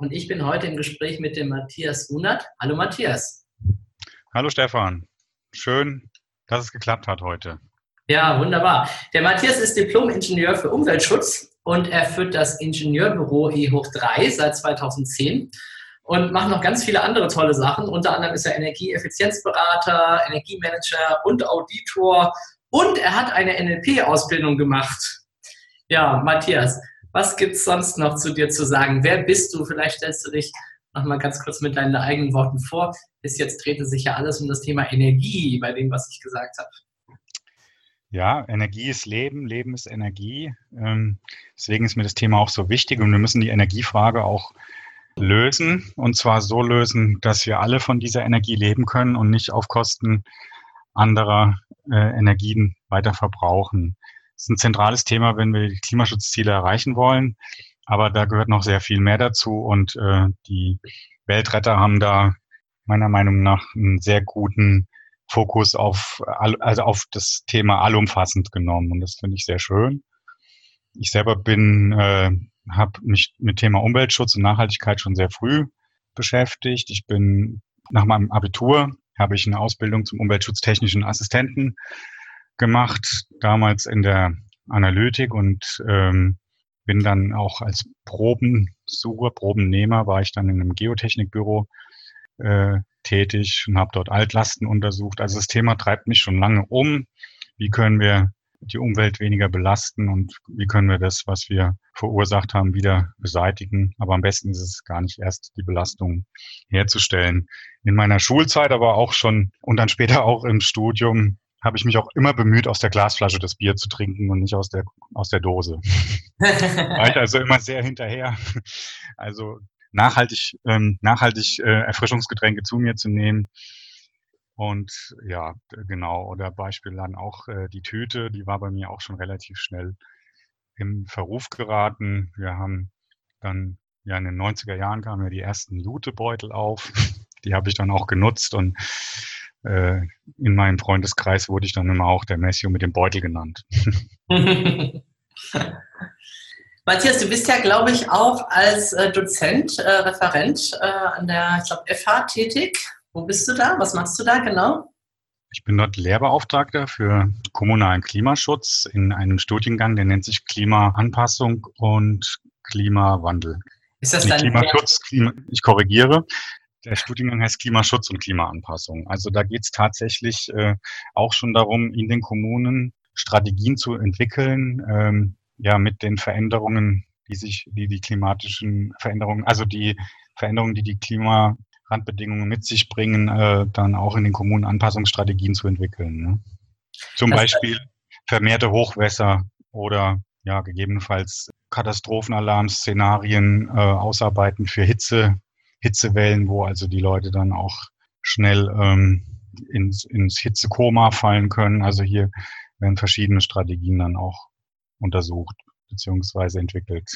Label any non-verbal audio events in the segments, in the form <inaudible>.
Und ich bin heute im Gespräch mit dem Matthias Runert. Hallo Matthias. Hallo Stefan. Schön, dass es geklappt hat heute. Ja, wunderbar. Der Matthias ist Diplom-Ingenieur für Umweltschutz und er führt das Ingenieurbüro E hoch 3 seit 2010 und macht noch ganz viele andere tolle Sachen. Unter anderem ist er Energieeffizienzberater, Energiemanager und Auditor und er hat eine NLP-Ausbildung gemacht. Ja, Matthias, was gibt es sonst noch zu dir zu sagen? Wer bist du? Vielleicht stellst du dich noch mal ganz kurz mit deinen eigenen Worten vor. Bis jetzt drehte sich ja alles um das Thema Energie bei dem, was ich gesagt habe. Ja, Energie ist Leben, Leben ist Energie. Ähm, deswegen ist mir das Thema auch so wichtig und wir müssen die Energiefrage auch lösen und zwar so lösen, dass wir alle von dieser Energie leben können und nicht auf Kosten anderer äh, Energien weiter verbrauchen. Das ist ein zentrales Thema, wenn wir die Klimaschutzziele erreichen wollen. Aber da gehört noch sehr viel mehr dazu und äh, die Weltretter haben da meiner Meinung nach einen sehr guten Fokus auf, also auf das Thema allumfassend genommen und das finde ich sehr schön. Ich selber bin, äh, habe mich mit Thema Umweltschutz und Nachhaltigkeit schon sehr früh beschäftigt. Ich bin nach meinem Abitur habe ich eine Ausbildung zum umweltschutztechnischen Assistenten gemacht, damals in der Analytik und ähm, bin dann auch als Probensucher, Probennehmer, war ich dann in einem Geotechnikbüro äh, tätig und habe dort Altlasten untersucht. Also das Thema treibt mich schon lange um. Wie können wir die Umwelt weniger belasten und wie können wir das, was wir verursacht haben, wieder beseitigen. Aber am besten ist es gar nicht erst die Belastung herzustellen. In meiner Schulzeit, aber auch schon und dann später auch im Studium habe ich mich auch immer bemüht, aus der Glasflasche das Bier zu trinken und nicht aus der, aus der Dose. <laughs> War ich also immer sehr hinterher. Also nachhaltig, ähm, nachhaltig äh, Erfrischungsgetränke zu mir zu nehmen. Und ja, genau. Oder Beispiel dann auch äh, die Tüte, die war bei mir auch schon relativ schnell im Verruf geraten. Wir haben dann, ja, in den 90er Jahren kamen ja die ersten Jutebeutel auf. <laughs> Die habe ich dann auch genutzt und äh, in meinem Freundeskreis wurde ich dann immer auch der Messio mit dem Beutel genannt. <laughs> Matthias, du bist ja, glaube ich, auch als äh, Dozent, äh, Referent äh, an der, ich glaube, FH tätig. Wo bist du da? Was machst du da genau? Ich bin dort Lehrbeauftragter für kommunalen Klimaschutz in einem Studiengang, der nennt sich Klimaanpassung und Klimawandel. Ist das dann Klimaschutz? Klima, ich korrigiere. Der Studiengang heißt Klimaschutz und Klimaanpassung. Also da geht es tatsächlich äh, auch schon darum, in den Kommunen Strategien zu entwickeln, ähm, ja, mit den Veränderungen, die sich, die die klimatischen Veränderungen, also die Veränderungen, die die Klimarandbedingungen mit sich bringen, äh, dann auch in den Kommunen Anpassungsstrategien zu entwickeln. Ne? Zum das Beispiel vermehrte Hochwässer oder ja, gegebenenfalls Katastrophenalarmszenarien äh, ausarbeiten für Hitze, Hitzewellen, wo also die Leute dann auch schnell ähm, ins, ins Hitzekoma fallen können. Also hier werden verschiedene Strategien dann auch untersucht bzw. entwickelt.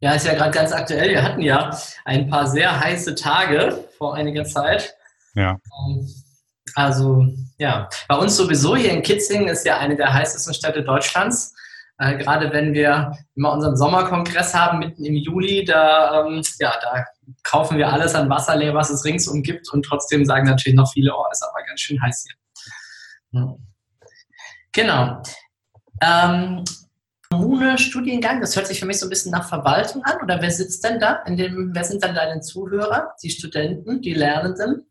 Ja, ist ja gerade ganz aktuell. Wir hatten ja ein paar sehr heiße Tage vor einiger Zeit. Ja. Ähm, also ja, bei uns sowieso hier in Kitzingen ist ja eine der heißesten Städte Deutschlands. Äh, gerade wenn wir immer unseren Sommerkongress haben, mitten im Juli, da, ähm, ja, da kaufen wir alles an Wasser leer, was es ringsum gibt und trotzdem sagen natürlich noch viele, oh, ist aber ganz schön heiß hier. Hm. Genau. Ähm, Kommune, Studiengang, das hört sich für mich so ein bisschen nach Verwaltung an. Oder wer sitzt denn da? In dem, wer sind dann deine Zuhörer? Die Studenten, die Lernenden?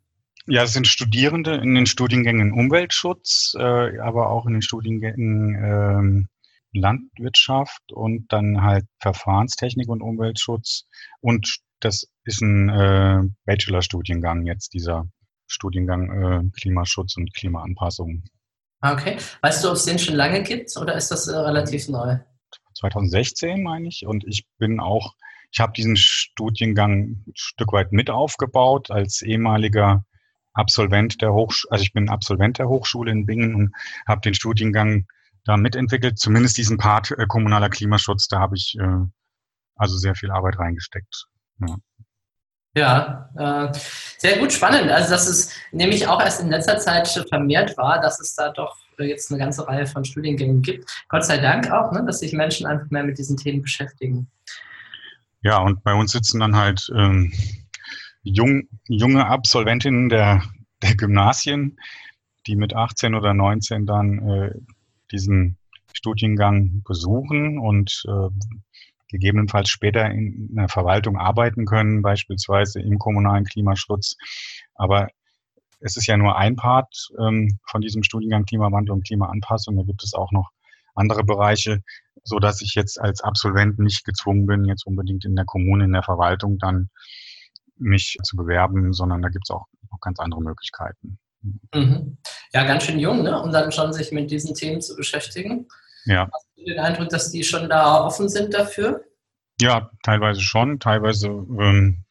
Ja, es sind Studierende in den Studiengängen Umweltschutz, äh, aber auch in den Studiengängen ähm, Landwirtschaft und dann halt Verfahrenstechnik und Umweltschutz. Und das ist ein äh, Bachelorstudiengang jetzt, dieser Studiengang äh, Klimaschutz und Klimaanpassung. Okay. Weißt du, ob es den schon lange gibt oder ist das äh, relativ neu? 2016 meine ich. Und ich bin auch, ich habe diesen Studiengang ein Stück weit mit aufgebaut als ehemaliger Absolvent der Hochschule, also ich bin Absolvent der Hochschule in Bingen und habe den Studiengang da mitentwickelt, zumindest diesen Part äh, kommunaler Klimaschutz, da habe ich äh, also sehr viel Arbeit reingesteckt. Ja. Ja, äh, sehr gut, spannend. Also, dass es nämlich auch erst in letzter Zeit vermehrt war, dass es da doch jetzt eine ganze Reihe von Studiengängen gibt. Gott sei Dank auch, ne, dass sich Menschen einfach mehr mit diesen Themen beschäftigen. Ja, und bei uns sitzen dann halt ähm, jung, junge Absolventinnen der, der Gymnasien, die mit 18 oder 19 dann äh, diesen Studiengang besuchen und äh, gegebenenfalls später in einer Verwaltung arbeiten können, beispielsweise im kommunalen Klimaschutz. Aber es ist ja nur ein Part ähm, von diesem Studiengang Klimawandel und Klimaanpassung. Da gibt es auch noch andere Bereiche, so dass ich jetzt als Absolvent nicht gezwungen bin, jetzt unbedingt in der Kommune, in der Verwaltung dann mich zu bewerben, sondern da gibt es auch noch ganz andere Möglichkeiten. Mhm. Ja, ganz schön jung, ne? um dann schon sich mit diesen Themen zu beschäftigen. Ja. Hast du den Eindruck, dass die schon da offen sind dafür? Ja, teilweise schon. Teilweise ähm,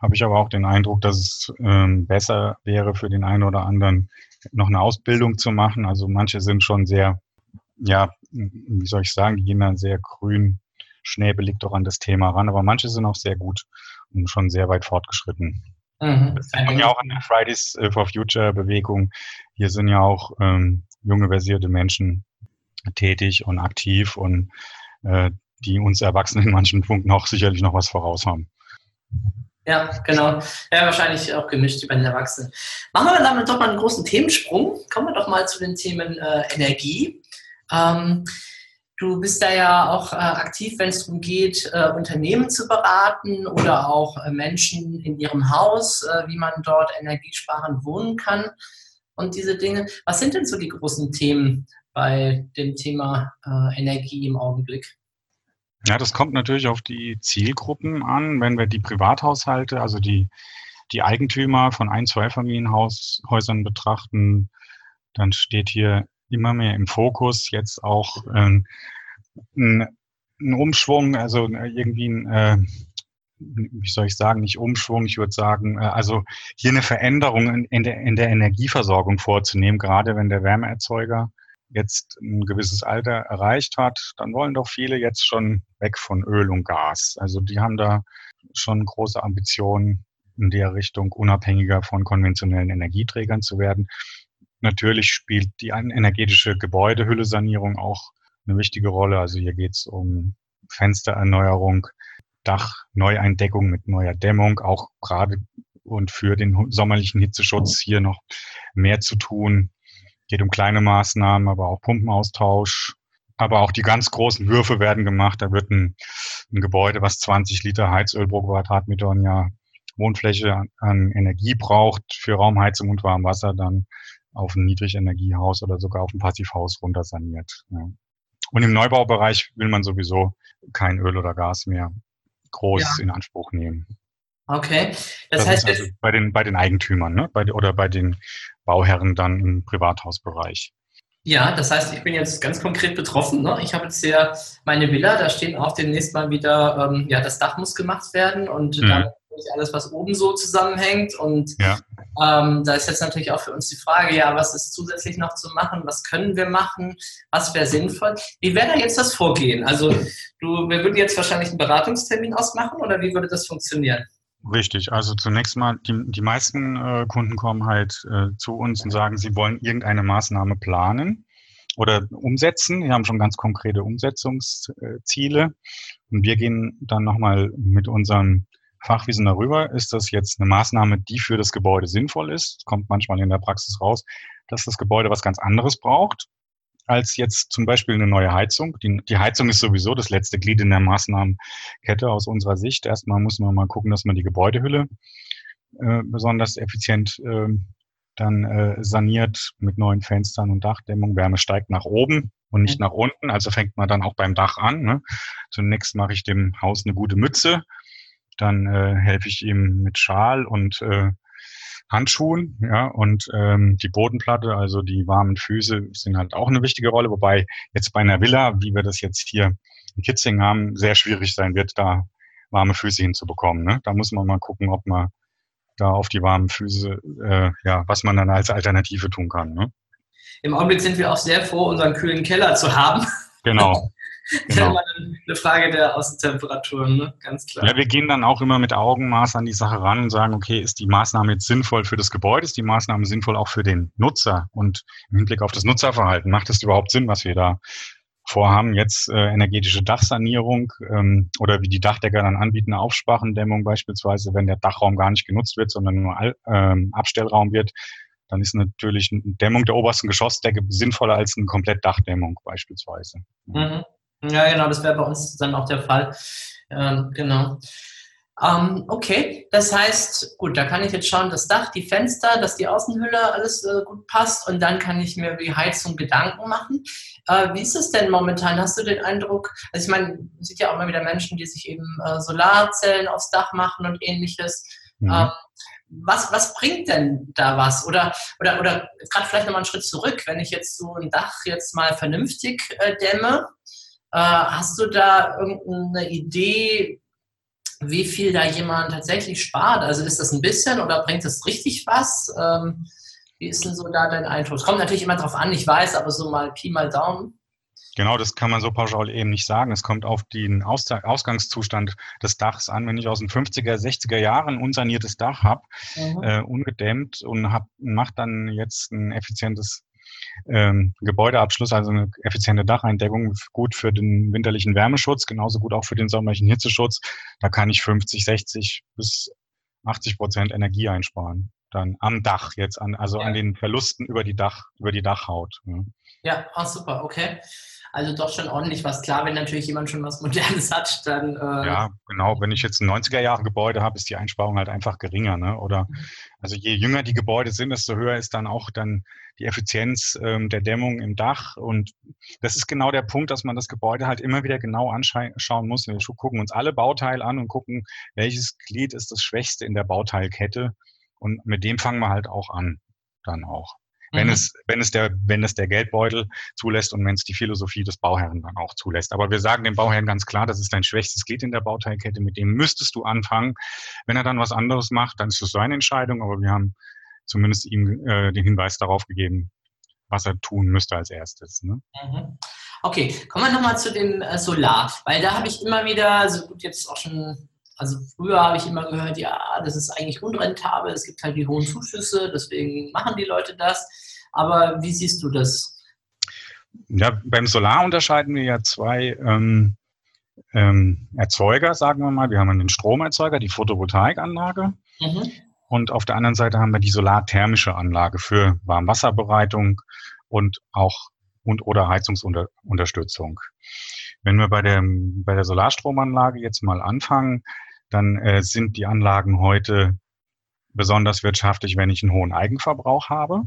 habe ich aber auch den Eindruck, dass es ähm, besser wäre für den einen oder anderen, noch eine Ausbildung zu machen. Also manche sind schon sehr, ja, wie soll ich sagen, die gehen dann sehr grün, schnäbelig doch an das Thema ran, aber manche sind auch sehr gut und schon sehr weit fortgeschritten. Mhm. Das sieht man ja auch in der Fridays for Future Bewegung. Hier sind ja auch ähm, junge, versierte Menschen tätig und aktiv und äh, die uns Erwachsenen in manchen Punkten auch sicherlich noch was voraus haben. Ja, genau. Ja, wahrscheinlich auch gemischt über den Erwachsenen. Machen wir damit doch mal einen großen Themensprung. Kommen wir doch mal zu den Themen äh, Energie. Ähm, du bist da ja auch äh, aktiv, wenn es darum geht, äh, Unternehmen zu beraten oder auch äh, Menschen in ihrem Haus, äh, wie man dort energiesparend wohnen kann und diese Dinge. Was sind denn so die großen Themen bei dem Thema äh, Energie im Augenblick? Ja, das kommt natürlich auf die Zielgruppen an. Wenn wir die Privathaushalte, also die, die Eigentümer von Ein-, Zweifamilienhäusern betrachten, dann steht hier immer mehr im Fokus jetzt auch äh, ein, ein Umschwung, also irgendwie ein, äh, wie soll ich sagen, nicht Umschwung, ich würde sagen, äh, also hier eine Veränderung in, in, der, in der Energieversorgung vorzunehmen, gerade wenn der Wärmeerzeuger jetzt ein gewisses Alter erreicht hat, dann wollen doch viele jetzt schon weg von Öl und Gas. Also die haben da schon große Ambitionen in der Richtung, unabhängiger von konventionellen Energieträgern zu werden. Natürlich spielt die energetische Gebäudehülle-Sanierung auch eine wichtige Rolle. Also hier geht es um Fenstererneuerung, Dachneueindeckung mit neuer Dämmung, auch gerade und für den sommerlichen Hitzeschutz hier noch mehr zu tun geht um kleine Maßnahmen, aber auch Pumpenaustausch. Aber auch die ganz großen Würfe werden gemacht. Da wird ein, ein Gebäude, was 20 Liter Heizöl pro Quadratmeter im Jahr Wohnfläche an Energie braucht für Raumheizung und Warmwasser, dann auf ein Niedrigenergiehaus oder sogar auf ein Passivhaus runtersaniert. Ja. Und im Neubaubereich will man sowieso kein Öl oder Gas mehr groß ja. in Anspruch nehmen. Okay, das, das heißt also bei den bei den Eigentümern, ne? Bei, oder bei den Bauherren dann im Privathausbereich. Ja, das heißt, ich bin jetzt ganz konkret betroffen. Ne? Ich habe jetzt hier meine Villa, da stehen auch demnächst mal wieder, ähm, ja, das Dach muss gemacht werden und mhm. dann alles, was oben so zusammenhängt. Und ja. ähm, da ist jetzt natürlich auch für uns die Frage, ja, was ist zusätzlich noch zu machen? Was können wir machen? Was wäre sinnvoll? Wie wäre da jetzt das Vorgehen? Also, du, wir würden jetzt wahrscheinlich einen Beratungstermin ausmachen oder wie würde das funktionieren? Richtig, also zunächst mal, die, die meisten äh, Kunden kommen halt äh, zu uns und sagen, sie wollen irgendeine Maßnahme planen oder umsetzen. Wir haben schon ganz konkrete Umsetzungsziele. Und wir gehen dann nochmal mit unserem Fachwissen darüber. Ist das jetzt eine Maßnahme, die für das Gebäude sinnvoll ist? Kommt manchmal in der Praxis raus, dass das Gebäude was ganz anderes braucht als jetzt zum Beispiel eine neue Heizung. Die, die Heizung ist sowieso das letzte Glied in der Maßnahmenkette aus unserer Sicht. Erstmal muss man mal gucken, dass man die Gebäudehülle äh, besonders effizient äh, dann äh, saniert mit neuen Fenstern und Dachdämmung. Wärme steigt nach oben und nicht mhm. nach unten. Also fängt man dann auch beim Dach an. Ne? Zunächst mache ich dem Haus eine gute Mütze. Dann äh, helfe ich ihm mit Schal und äh, Handschuhen, ja, und ähm, die Bodenplatte, also die warmen Füße, sind halt auch eine wichtige Rolle, wobei jetzt bei einer Villa, wie wir das jetzt hier in Kitzing haben, sehr schwierig sein wird, da warme Füße hinzubekommen. Ne? Da muss man mal gucken, ob man da auf die warmen Füße, äh, ja, was man dann als Alternative tun kann. Ne? Im Augenblick sind wir auch sehr froh, unseren kühlen Keller zu haben. Genau. <laughs> genau. eine Frage der Außentemperaturen, ne? ganz klar. Ja, wir gehen dann auch immer mit Augenmaß an die Sache ran und sagen, okay, ist die Maßnahme jetzt sinnvoll für das Gebäude, ist die Maßnahme sinnvoll auch für den Nutzer und im Hinblick auf das Nutzerverhalten, macht es überhaupt Sinn, was wir da vorhaben, jetzt äh, energetische Dachsanierung ähm, oder wie die Dachdecker dann anbieten, eine Aufspachendämmung beispielsweise, wenn der Dachraum gar nicht genutzt wird, sondern nur All, ähm, Abstellraum wird, dann ist natürlich eine Dämmung der obersten Geschossdecke sinnvoller als eine komplett Dachdämmung beispielsweise. Mhm. Ja, genau, das wäre bei uns dann auch der Fall. Ähm, genau. Ähm, okay, das heißt, gut, da kann ich jetzt schauen, das Dach, die Fenster, dass die Außenhülle alles äh, gut passt und dann kann ich mir die Heizung Gedanken machen. Äh, wie ist es denn momentan? Hast du den Eindruck, also ich meine, man sieht ja auch immer wieder Menschen, die sich eben äh, Solarzellen aufs Dach machen und ähnliches. Mhm. Ähm, was, was bringt denn da was? Oder, oder, oder gerade vielleicht nochmal einen Schritt zurück, wenn ich jetzt so ein Dach jetzt mal vernünftig äh, dämme, hast du da irgendeine Idee, wie viel da jemand tatsächlich spart? Also ist das ein bisschen oder bringt das richtig was? Ähm, wie ist denn so da dein Eindruck? Es kommt natürlich immer drauf an, ich weiß, aber so mal Pi mal Daumen. Genau, das kann man so pauschal eben nicht sagen. Es kommt auf den Aus Ausgangszustand des Dachs an. Wenn ich aus den 50er, 60er Jahren unsaniertes Dach habe, mhm. äh, ungedämmt und hab, macht dann jetzt ein effizientes ähm, Gebäudeabschluss, also eine effiziente Dacheindeckung, gut für den winterlichen Wärmeschutz, genauso gut auch für den sommerlichen Hitzeschutz. Da kann ich 50, 60 bis 80 Prozent Energie einsparen. Dann am Dach jetzt an, also ja. an den Verlusten über die Dach, über die Dachhaut. Ja, ja oh, super, okay. Also doch schon ordentlich was. Klar, wenn natürlich jemand schon was Modernes <laughs> hat, dann. Äh ja, genau. Wenn ich jetzt ein 90er-Jahre-Gebäude habe, ist die Einsparung halt einfach geringer. Ne? Oder mhm. also je jünger die Gebäude sind, desto höher ist dann auch dann die Effizienz ähm, der Dämmung im Dach. Und das ist genau der Punkt, dass man das Gebäude halt immer wieder genau anschauen muss. Wir gucken uns alle Bauteile an und gucken, welches Glied ist das Schwächste in der Bauteilkette. Und mit dem fangen wir halt auch an, dann auch wenn mhm. es, wenn es der, wenn es der Geldbeutel zulässt und wenn es die Philosophie des Bauherren dann auch zulässt. Aber wir sagen dem Bauherrn ganz klar, das ist dein schwächstes Glied in der Bauteilkette, mit dem müsstest du anfangen. Wenn er dann was anderes macht, dann ist das seine Entscheidung, aber wir haben zumindest ihm äh, den Hinweis darauf gegeben, was er tun müsste als erstes. Ne? Mhm. Okay, kommen wir nochmal zu dem äh, Solar, weil da habe ich immer wieder, so gut jetzt auch schon also früher habe ich immer gehört, ja, das ist eigentlich unrentabel, es gibt halt die hohen Zuschüsse, deswegen machen die Leute das. Aber wie siehst du das? Ja, beim Solar unterscheiden wir ja zwei ähm, ähm, Erzeuger, sagen wir mal. Wir haben einen Stromerzeuger, die Photovoltaikanlage. Mhm. Und auf der anderen Seite haben wir die solarthermische Anlage für Warmwasserbereitung und auch und oder Heizungsunterstützung. Wenn wir bei der, bei der Solarstromanlage jetzt mal anfangen, dann äh, sind die Anlagen heute besonders wirtschaftlich, wenn ich einen hohen Eigenverbrauch habe.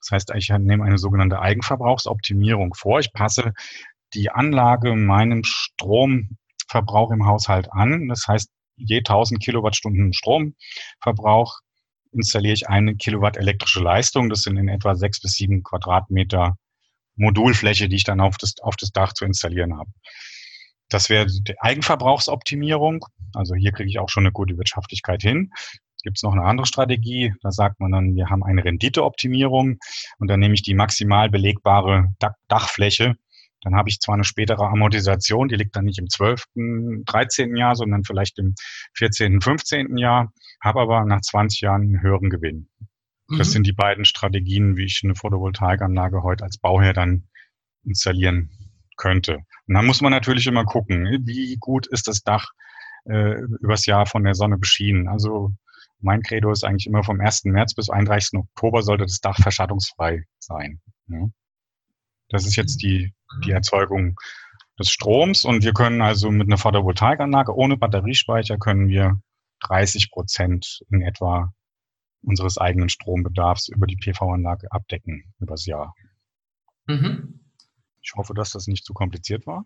Das heißt, ich nehme eine sogenannte Eigenverbrauchsoptimierung vor. Ich passe die Anlage meinem Stromverbrauch im Haushalt an. Das heißt, je 1000 Kilowattstunden Stromverbrauch installiere ich eine Kilowatt elektrische Leistung. Das sind in etwa sechs bis sieben Quadratmeter Modulfläche, die ich dann auf das, auf das Dach zu installieren habe. Das wäre die Eigenverbrauchsoptimierung. Also hier kriege ich auch schon eine gute Wirtschaftlichkeit hin. Gibt es noch eine andere Strategie? Da sagt man dann, wir haben eine Renditeoptimierung und dann nehme ich die maximal belegbare Dachfläche. Dann habe ich zwar eine spätere Amortisation, die liegt dann nicht im 12., 13. Jahr, sondern vielleicht im 14., 15. Jahr, habe aber nach 20 Jahren einen höheren Gewinn. Das mhm. sind die beiden Strategien, wie ich eine Photovoltaikanlage heute als Bauherr dann installieren könnte. Und dann muss man natürlich immer gucken, wie gut ist das Dach äh, übers Jahr von der Sonne beschienen. Also mein Credo ist eigentlich immer vom 1. März bis 31. Oktober sollte das Dach verschattungsfrei sein. Ja. Das ist jetzt die, die Erzeugung des Stroms und wir können also mit einer Photovoltaikanlage ohne Batteriespeicher können wir 30 Prozent in etwa unseres eigenen Strombedarfs über die PV-Anlage abdecken übers Jahr. Mhm. Ich hoffe, dass das nicht zu kompliziert war.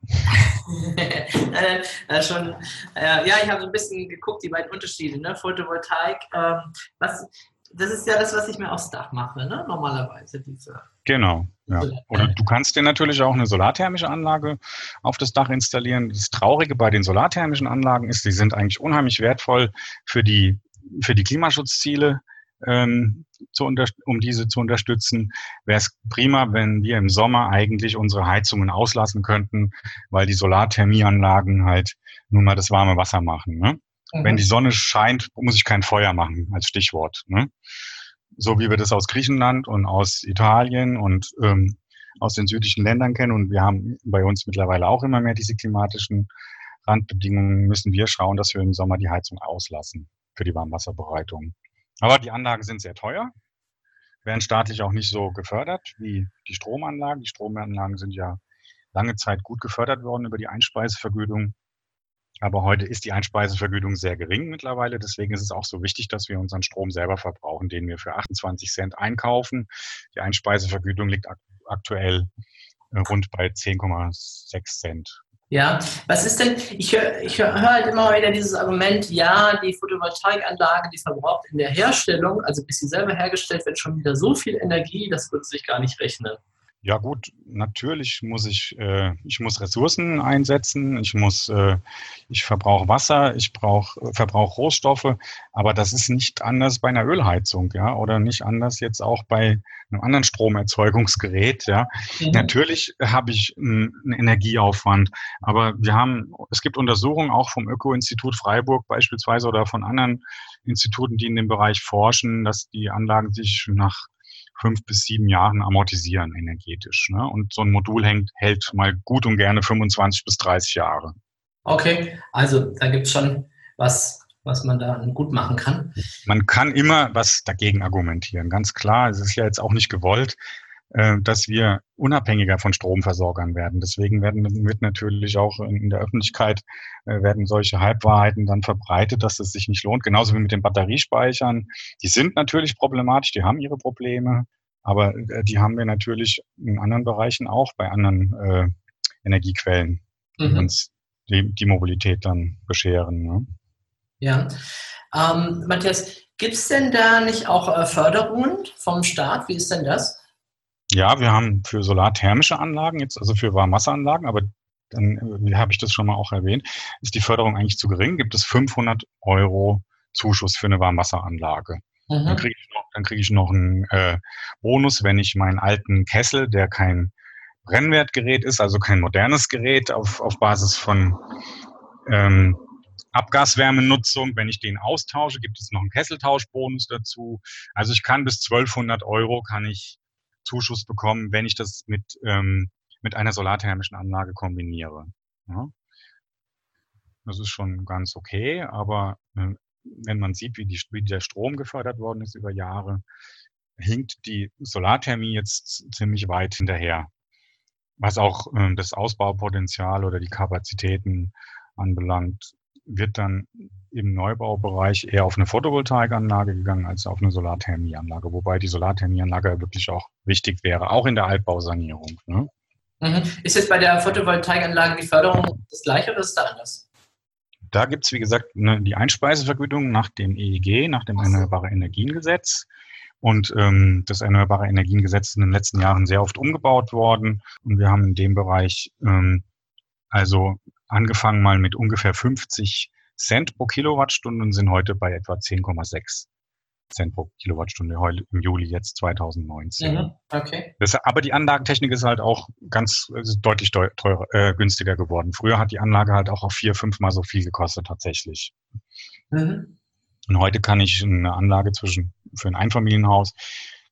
<laughs> äh, schon, äh, ja, ich habe so ein bisschen geguckt, die beiden Unterschiede, ne? Photovoltaik. Ähm, was, das ist ja das, was ich mir aufs Dach mache, ne? normalerweise. Diese. Genau, Ja. Oder du kannst dir natürlich auch eine solarthermische Anlage auf das Dach installieren. Das Traurige bei den solarthermischen Anlagen ist, die sind eigentlich unheimlich wertvoll für die, für die Klimaschutzziele, ähm, zu um diese zu unterstützen. Wäre es prima, wenn wir im Sommer eigentlich unsere Heizungen auslassen könnten, weil die Solarthermieanlagen halt nun mal das warme Wasser machen. Ne? Mhm. Wenn die Sonne scheint, muss ich kein Feuer machen, als Stichwort. Ne? so wie wir das aus Griechenland und aus Italien und ähm, aus den südlichen Ländern kennen. Und wir haben bei uns mittlerweile auch immer mehr diese klimatischen Randbedingungen, müssen wir schauen, dass wir im Sommer die Heizung auslassen für die Warmwasserbereitung. Aber die Anlagen sind sehr teuer, werden staatlich auch nicht so gefördert wie die Stromanlagen. Die Stromanlagen sind ja lange Zeit gut gefördert worden über die Einspeisevergütung. Aber heute ist die Einspeisevergütung sehr gering mittlerweile. Deswegen ist es auch so wichtig, dass wir unseren Strom selber verbrauchen, den wir für 28 Cent einkaufen. Die Einspeisevergütung liegt aktuell äh, rund bei 10,6 Cent. Ja, was ist denn, ich höre ich hör, halt immer wieder dieses Argument, ja, die Photovoltaikanlage, die verbraucht in der Herstellung, also bis sie selber hergestellt wird, schon wieder so viel Energie, das würde sich gar nicht rechnen. Ja gut, natürlich muss ich, äh, ich muss Ressourcen einsetzen, ich muss, äh, ich verbrauche Wasser, ich brauche, äh, verbrauche Rohstoffe, aber das ist nicht anders bei einer Ölheizung, ja, oder nicht anders jetzt auch bei einem anderen Stromerzeugungsgerät, ja. Mhm. Natürlich habe ich einen Energieaufwand, aber wir haben, es gibt Untersuchungen auch vom Öko-Institut Freiburg beispielsweise oder von anderen Instituten, die in dem Bereich forschen, dass die Anlagen sich nach fünf bis sieben Jahren amortisieren energetisch. Ne? Und so ein Modul hängt, hält mal gut und gerne 25 bis 30 Jahre. Okay, also da gibt es schon was, was man da gut machen kann. Man kann immer was dagegen argumentieren, ganz klar. Es ist ja jetzt auch nicht gewollt, dass wir unabhängiger von Stromversorgern werden. Deswegen werden, wird natürlich auch in der Öffentlichkeit äh, werden solche Halbwahrheiten dann verbreitet, dass es sich nicht lohnt. Genauso wie mit den Batteriespeichern. Die sind natürlich problematisch, die haben ihre Probleme, aber äh, die haben wir natürlich in anderen Bereichen auch bei anderen äh, Energiequellen, die mhm. uns die, die, Mobilität dann bescheren. Ne? Ja. Ähm, Matthias, gibt es denn da nicht auch äh, Förderungen vom Staat? Wie ist denn das? Ja, wir haben für solarthermische Anlagen jetzt, also für Warmwasseranlagen, aber dann wie habe ich das schon mal auch erwähnt, ist die Förderung eigentlich zu gering, gibt es 500 Euro Zuschuss für eine Warmwasseranlage. Mhm. Dann kriege ich noch, krieg ich noch einen äh, Bonus, wenn ich meinen alten Kessel, der kein Brennwertgerät ist, also kein modernes Gerät auf, auf Basis von ähm, Abgaswärmenutzung, wenn ich den austausche, gibt es noch einen Kesseltauschbonus dazu. Also ich kann bis 1200 Euro kann ich Zuschuss bekommen, wenn ich das mit, ähm, mit einer solarthermischen Anlage kombiniere. Ja. Das ist schon ganz okay, aber äh, wenn man sieht, wie, die, wie der Strom gefördert worden ist über Jahre, hinkt die Solarthermie jetzt ziemlich weit hinterher. Was auch äh, das Ausbaupotenzial oder die Kapazitäten anbelangt, wird dann im Neubaubereich eher auf eine Photovoltaikanlage gegangen als auf eine Solarthermieanlage, wobei die Solarthermieanlage wirklich auch wichtig wäre, auch in der Altbausanierung. Ne? Mhm. Ist jetzt bei der Photovoltaikanlage die Förderung das gleiche oder ist es da anders? Da gibt es, wie gesagt, ne, die Einspeisevergütung nach dem EEG, nach dem Erneuerbare Energiengesetz. Und ähm, das Erneuerbare Energiengesetz ist in den letzten Jahren sehr oft umgebaut worden. Und wir haben in dem Bereich ähm, also angefangen mal mit ungefähr 50 Cent pro Kilowattstunde und sind heute bei etwa 10,6 Cent pro Kilowattstunde heute im Juli jetzt 2019. Mhm, okay. Das, aber die Anlagentechnik ist halt auch ganz deutlich teurer, äh, günstiger geworden. Früher hat die Anlage halt auch auf vier, fünfmal so viel gekostet tatsächlich. Mhm. Und heute kann ich eine Anlage zwischen für ein Einfamilienhaus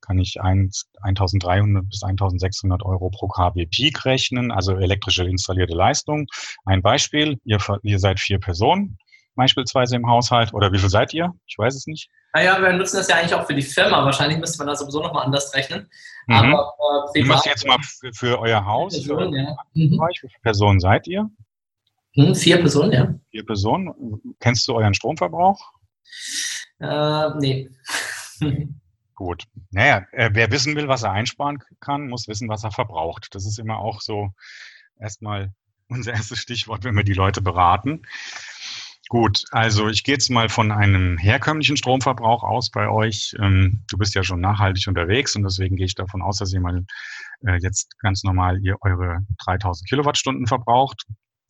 kann ich 1300 bis 1600 Euro pro kW Peak rechnen, also elektrische installierte Leistung. Ein Beispiel, ihr, ihr seid vier Personen, beispielsweise im Haushalt? Oder wie viel seid ihr? Ich weiß es nicht. Naja, wir nutzen das ja eigentlich auch für die Firma. Wahrscheinlich müsste man da sowieso nochmal anders rechnen. Mhm. Aber äh, privat, jetzt mal für, für euer Haus, Personen, für, ja. mhm. wie viele Personen seid ihr? Mhm, vier Personen, ja. Vier Personen. Kennst du euren Stromverbrauch? Äh, nee. <laughs> Gut. Naja, äh, wer wissen will, was er einsparen kann, muss wissen, was er verbraucht. Das ist immer auch so erstmal <laughs> unser erstes Stichwort, wenn wir die Leute beraten. Gut, also ich gehe jetzt mal von einem herkömmlichen Stromverbrauch aus bei euch. Ähm, du bist ja schon nachhaltig unterwegs und deswegen gehe ich davon aus, dass ihr mal äh, jetzt ganz normal ihr eure 3000 Kilowattstunden verbraucht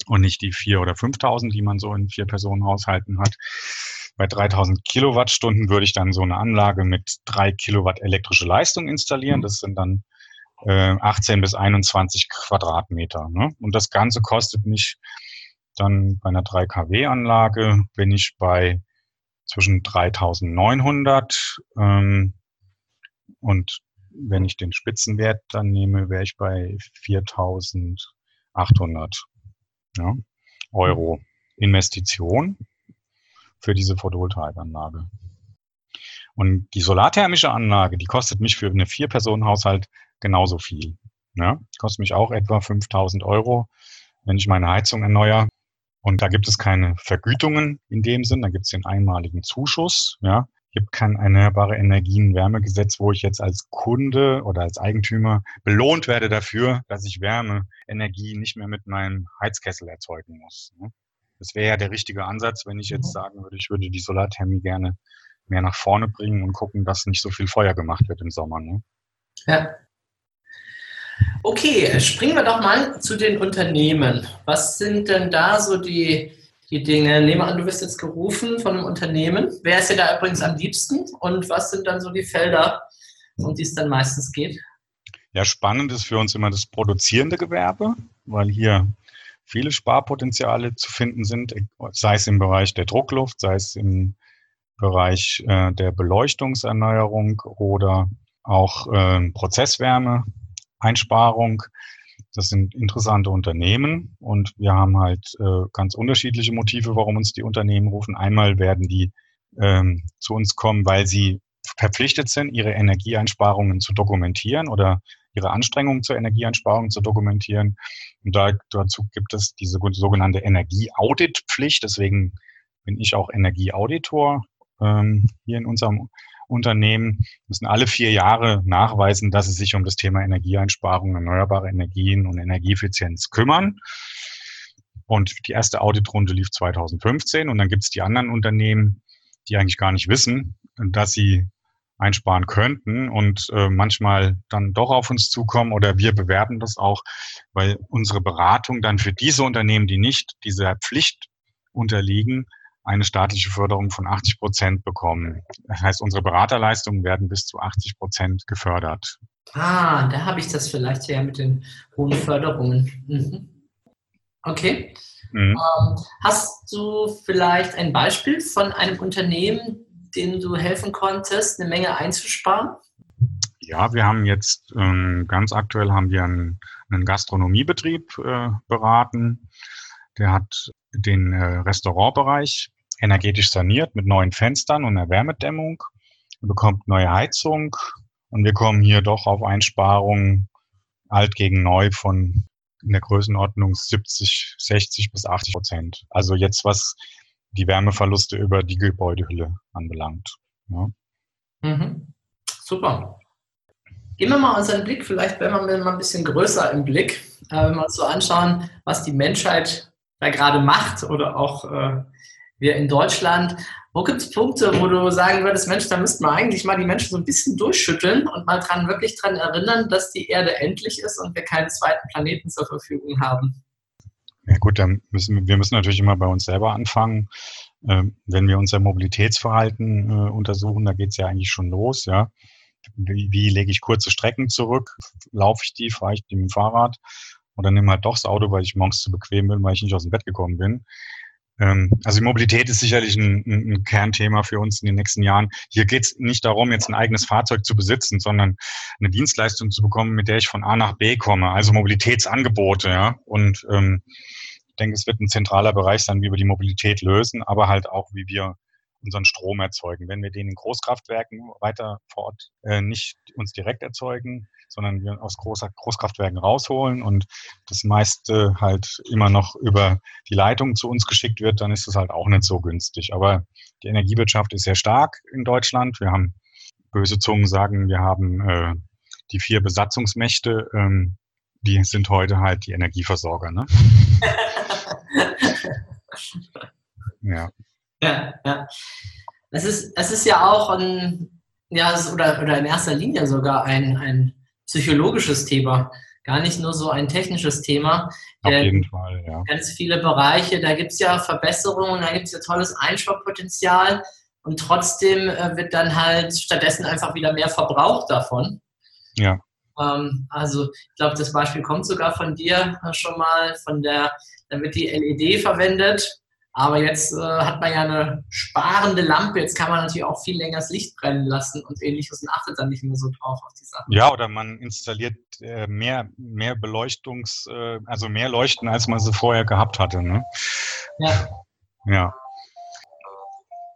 und nicht die 4 oder 5000, die man so in vier Personen Haushalten hat. Bei 3000 Kilowattstunden würde ich dann so eine Anlage mit drei Kilowatt elektrische Leistung installieren. Das sind dann äh, 18 bis 21 Quadratmeter. Ne? Und das Ganze kostet mich dann bei einer 3 kW-Anlage bin ich bei zwischen 3900 ähm, und wenn ich den Spitzenwert dann nehme, wäre ich bei 4800 ja, Euro Investition für diese Photovoltaikanlage. Und die solarthermische Anlage, die kostet mich für eine Vier-Personen-Haushalt genauso viel. Ja, kostet mich auch etwa 5000 Euro, wenn ich meine Heizung erneuere. Und da gibt es keine Vergütungen in dem Sinn, da gibt es den einmaligen Zuschuss. Ja, gibt kein erneuerbare Energien Wärmegesetz, wo ich jetzt als Kunde oder als Eigentümer belohnt werde dafür, dass ich Wärmeenergie nicht mehr mit meinem Heizkessel erzeugen muss. Ne? Das wäre ja der richtige Ansatz, wenn ich jetzt mhm. sagen würde, ich würde die Solarthermie gerne mehr nach vorne bringen und gucken, dass nicht so viel Feuer gemacht wird im Sommer. Ne? Ja. Okay, springen wir doch mal zu den Unternehmen. Was sind denn da so die, die Dinge? Nehme an, du wirst jetzt gerufen von einem Unternehmen. Wer ist dir da übrigens am liebsten? Und was sind dann so die Felder, um die es dann meistens geht? Ja, spannend ist für uns immer das produzierende Gewerbe, weil hier viele Sparpotenziale zu finden sind, sei es im Bereich der Druckluft, sei es im Bereich äh, der Beleuchtungserneuerung oder auch äh, Prozesswärme. Das sind interessante Unternehmen und wir haben halt äh, ganz unterschiedliche Motive, warum uns die Unternehmen rufen. Einmal werden die ähm, zu uns kommen, weil sie verpflichtet sind, ihre Energieeinsparungen zu dokumentieren oder ihre Anstrengungen zur Energieeinsparung zu dokumentieren. Und da, dazu gibt es diese sogenannte Energieauditpflicht. Deswegen bin ich auch Energieauditor ähm, hier in unserem Unternehmen müssen alle vier Jahre nachweisen, dass sie sich um das Thema Energieeinsparung, erneuerbare Energien und Energieeffizienz kümmern. Und die erste Auditrunde lief 2015 und dann gibt es die anderen Unternehmen, die eigentlich gar nicht wissen, dass sie einsparen könnten und äh, manchmal dann doch auf uns zukommen oder wir bewerten das auch, weil unsere Beratung dann für diese Unternehmen, die nicht dieser Pflicht unterliegen, eine staatliche Förderung von 80 Prozent bekommen. Das heißt, unsere Beraterleistungen werden bis zu 80 Prozent gefördert. Ah, da habe ich das vielleicht ja mit den hohen Förderungen. Mhm. Okay. Mhm. Ähm, hast du vielleicht ein Beispiel von einem Unternehmen, dem du helfen konntest, eine Menge einzusparen? Ja, wir haben jetzt ähm, ganz aktuell haben wir einen, einen Gastronomiebetrieb äh, beraten. Der hat den äh, Restaurantbereich energetisch saniert mit neuen Fenstern und einer Wärmedämmung, er bekommt neue Heizung und wir kommen hier doch auf Einsparungen alt gegen neu von in der Größenordnung 70, 60 bis 80 Prozent. Also jetzt was die Wärmeverluste über die Gebäudehülle anbelangt. Ja. Mhm. Super. Gehen wir mal unseren Blick, vielleicht wenn wir mal ein bisschen größer im Blick, äh, wenn wir uns so anschauen, was die Menschheit da gerade macht oder auch äh, wir in Deutschland. Wo gibt es Punkte, wo du sagen würdest, Mensch, da müssten wir eigentlich mal die Menschen so ein bisschen durchschütteln und mal dran, wirklich daran erinnern, dass die Erde endlich ist und wir keinen zweiten Planeten zur Verfügung haben? Ja gut, dann müssen wir müssen natürlich immer bei uns selber anfangen. Ähm, wenn wir unser Mobilitätsverhalten äh, untersuchen, da geht es ja eigentlich schon los, ja. Wie, wie lege ich kurze Strecken zurück? Laufe ich die, fahre ich die mit dem Fahrrad? Oder nehme halt doch das Auto, weil ich morgens zu bequem bin, weil ich nicht aus dem Bett gekommen bin. Ähm, also die Mobilität ist sicherlich ein, ein, Kernthema für uns in den nächsten Jahren. Hier geht es nicht darum, jetzt ein eigenes Fahrzeug zu besitzen, sondern eine Dienstleistung zu bekommen, mit der ich von A nach B komme. Also Mobilitätsangebote, ja. Und ähm, ich denke, es wird ein zentraler Bereich sein, wie wir die Mobilität lösen, aber halt auch, wie wir unseren Strom erzeugen. Wenn wir den in Großkraftwerken weiter vor Ort äh, nicht uns direkt erzeugen, sondern wir aus Groß Großkraftwerken rausholen und das meiste halt immer noch über die Leitung zu uns geschickt wird, dann ist es halt auch nicht so günstig. Aber die Energiewirtschaft ist sehr stark in Deutschland. Wir haben böse Zungen sagen, wir haben äh, die vier Besatzungsmächte, ähm, die sind heute halt die Energieversorger. Ne? <laughs> Ja. Ja, ja. Es ist, es ist ja auch ein, ja, oder, oder in erster Linie sogar ein, ein psychologisches Thema, gar nicht nur so ein technisches Thema. Auf jeden Fall, ja. Ganz viele Bereiche, da gibt es ja Verbesserungen, da gibt es ja tolles Einsparpotenzial und trotzdem äh, wird dann halt stattdessen einfach wieder mehr verbraucht davon. Ja. Ähm, also ich glaube, das Beispiel kommt sogar von dir äh, schon mal, von der, da wird die LED verwendet aber jetzt äh, hat man ja eine sparende Lampe, jetzt kann man natürlich auch viel länger das Licht brennen lassen und ähnliches und achtet dann nicht mehr so drauf auf die Sachen. Ja, oder man installiert äh, mehr, mehr Beleuchtungs-, äh, also mehr Leuchten, als man sie vorher gehabt hatte. Ne? Ja. Ja.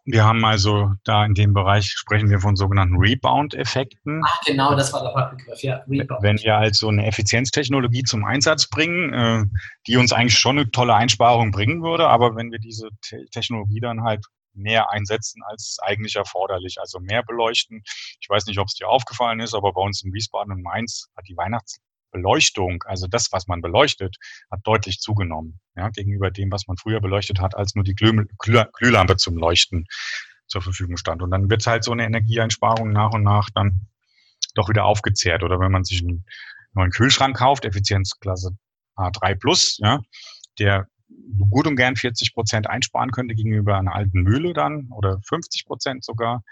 Wir haben also da in dem Bereich sprechen wir von sogenannten Rebound-Effekten. Ach, genau, das war der Fachbegriff, ja. Rebound. Wenn wir also eine Effizienztechnologie zum Einsatz bringen, äh, die uns eigentlich schon eine tolle Einsparung bringen würde, aber wenn wir diese Te Technologie dann halt mehr einsetzen als eigentlich erforderlich, also mehr beleuchten. Ich weiß nicht, ob es dir aufgefallen ist, aber bei uns in Wiesbaden und Mainz hat die Weihnachts Beleuchtung, also das, was man beleuchtet, hat deutlich zugenommen, ja, gegenüber dem, was man früher beleuchtet hat, als nur die Glüh Glühlampe zum Leuchten zur Verfügung stand. Und dann wird halt so eine Energieeinsparung nach und nach dann doch wieder aufgezehrt. Oder wenn man sich einen neuen Kühlschrank kauft, Effizienzklasse A3 Plus, ja, der gut und gern 40 Prozent einsparen könnte gegenüber einer alten Mühle dann oder 50 Prozent sogar.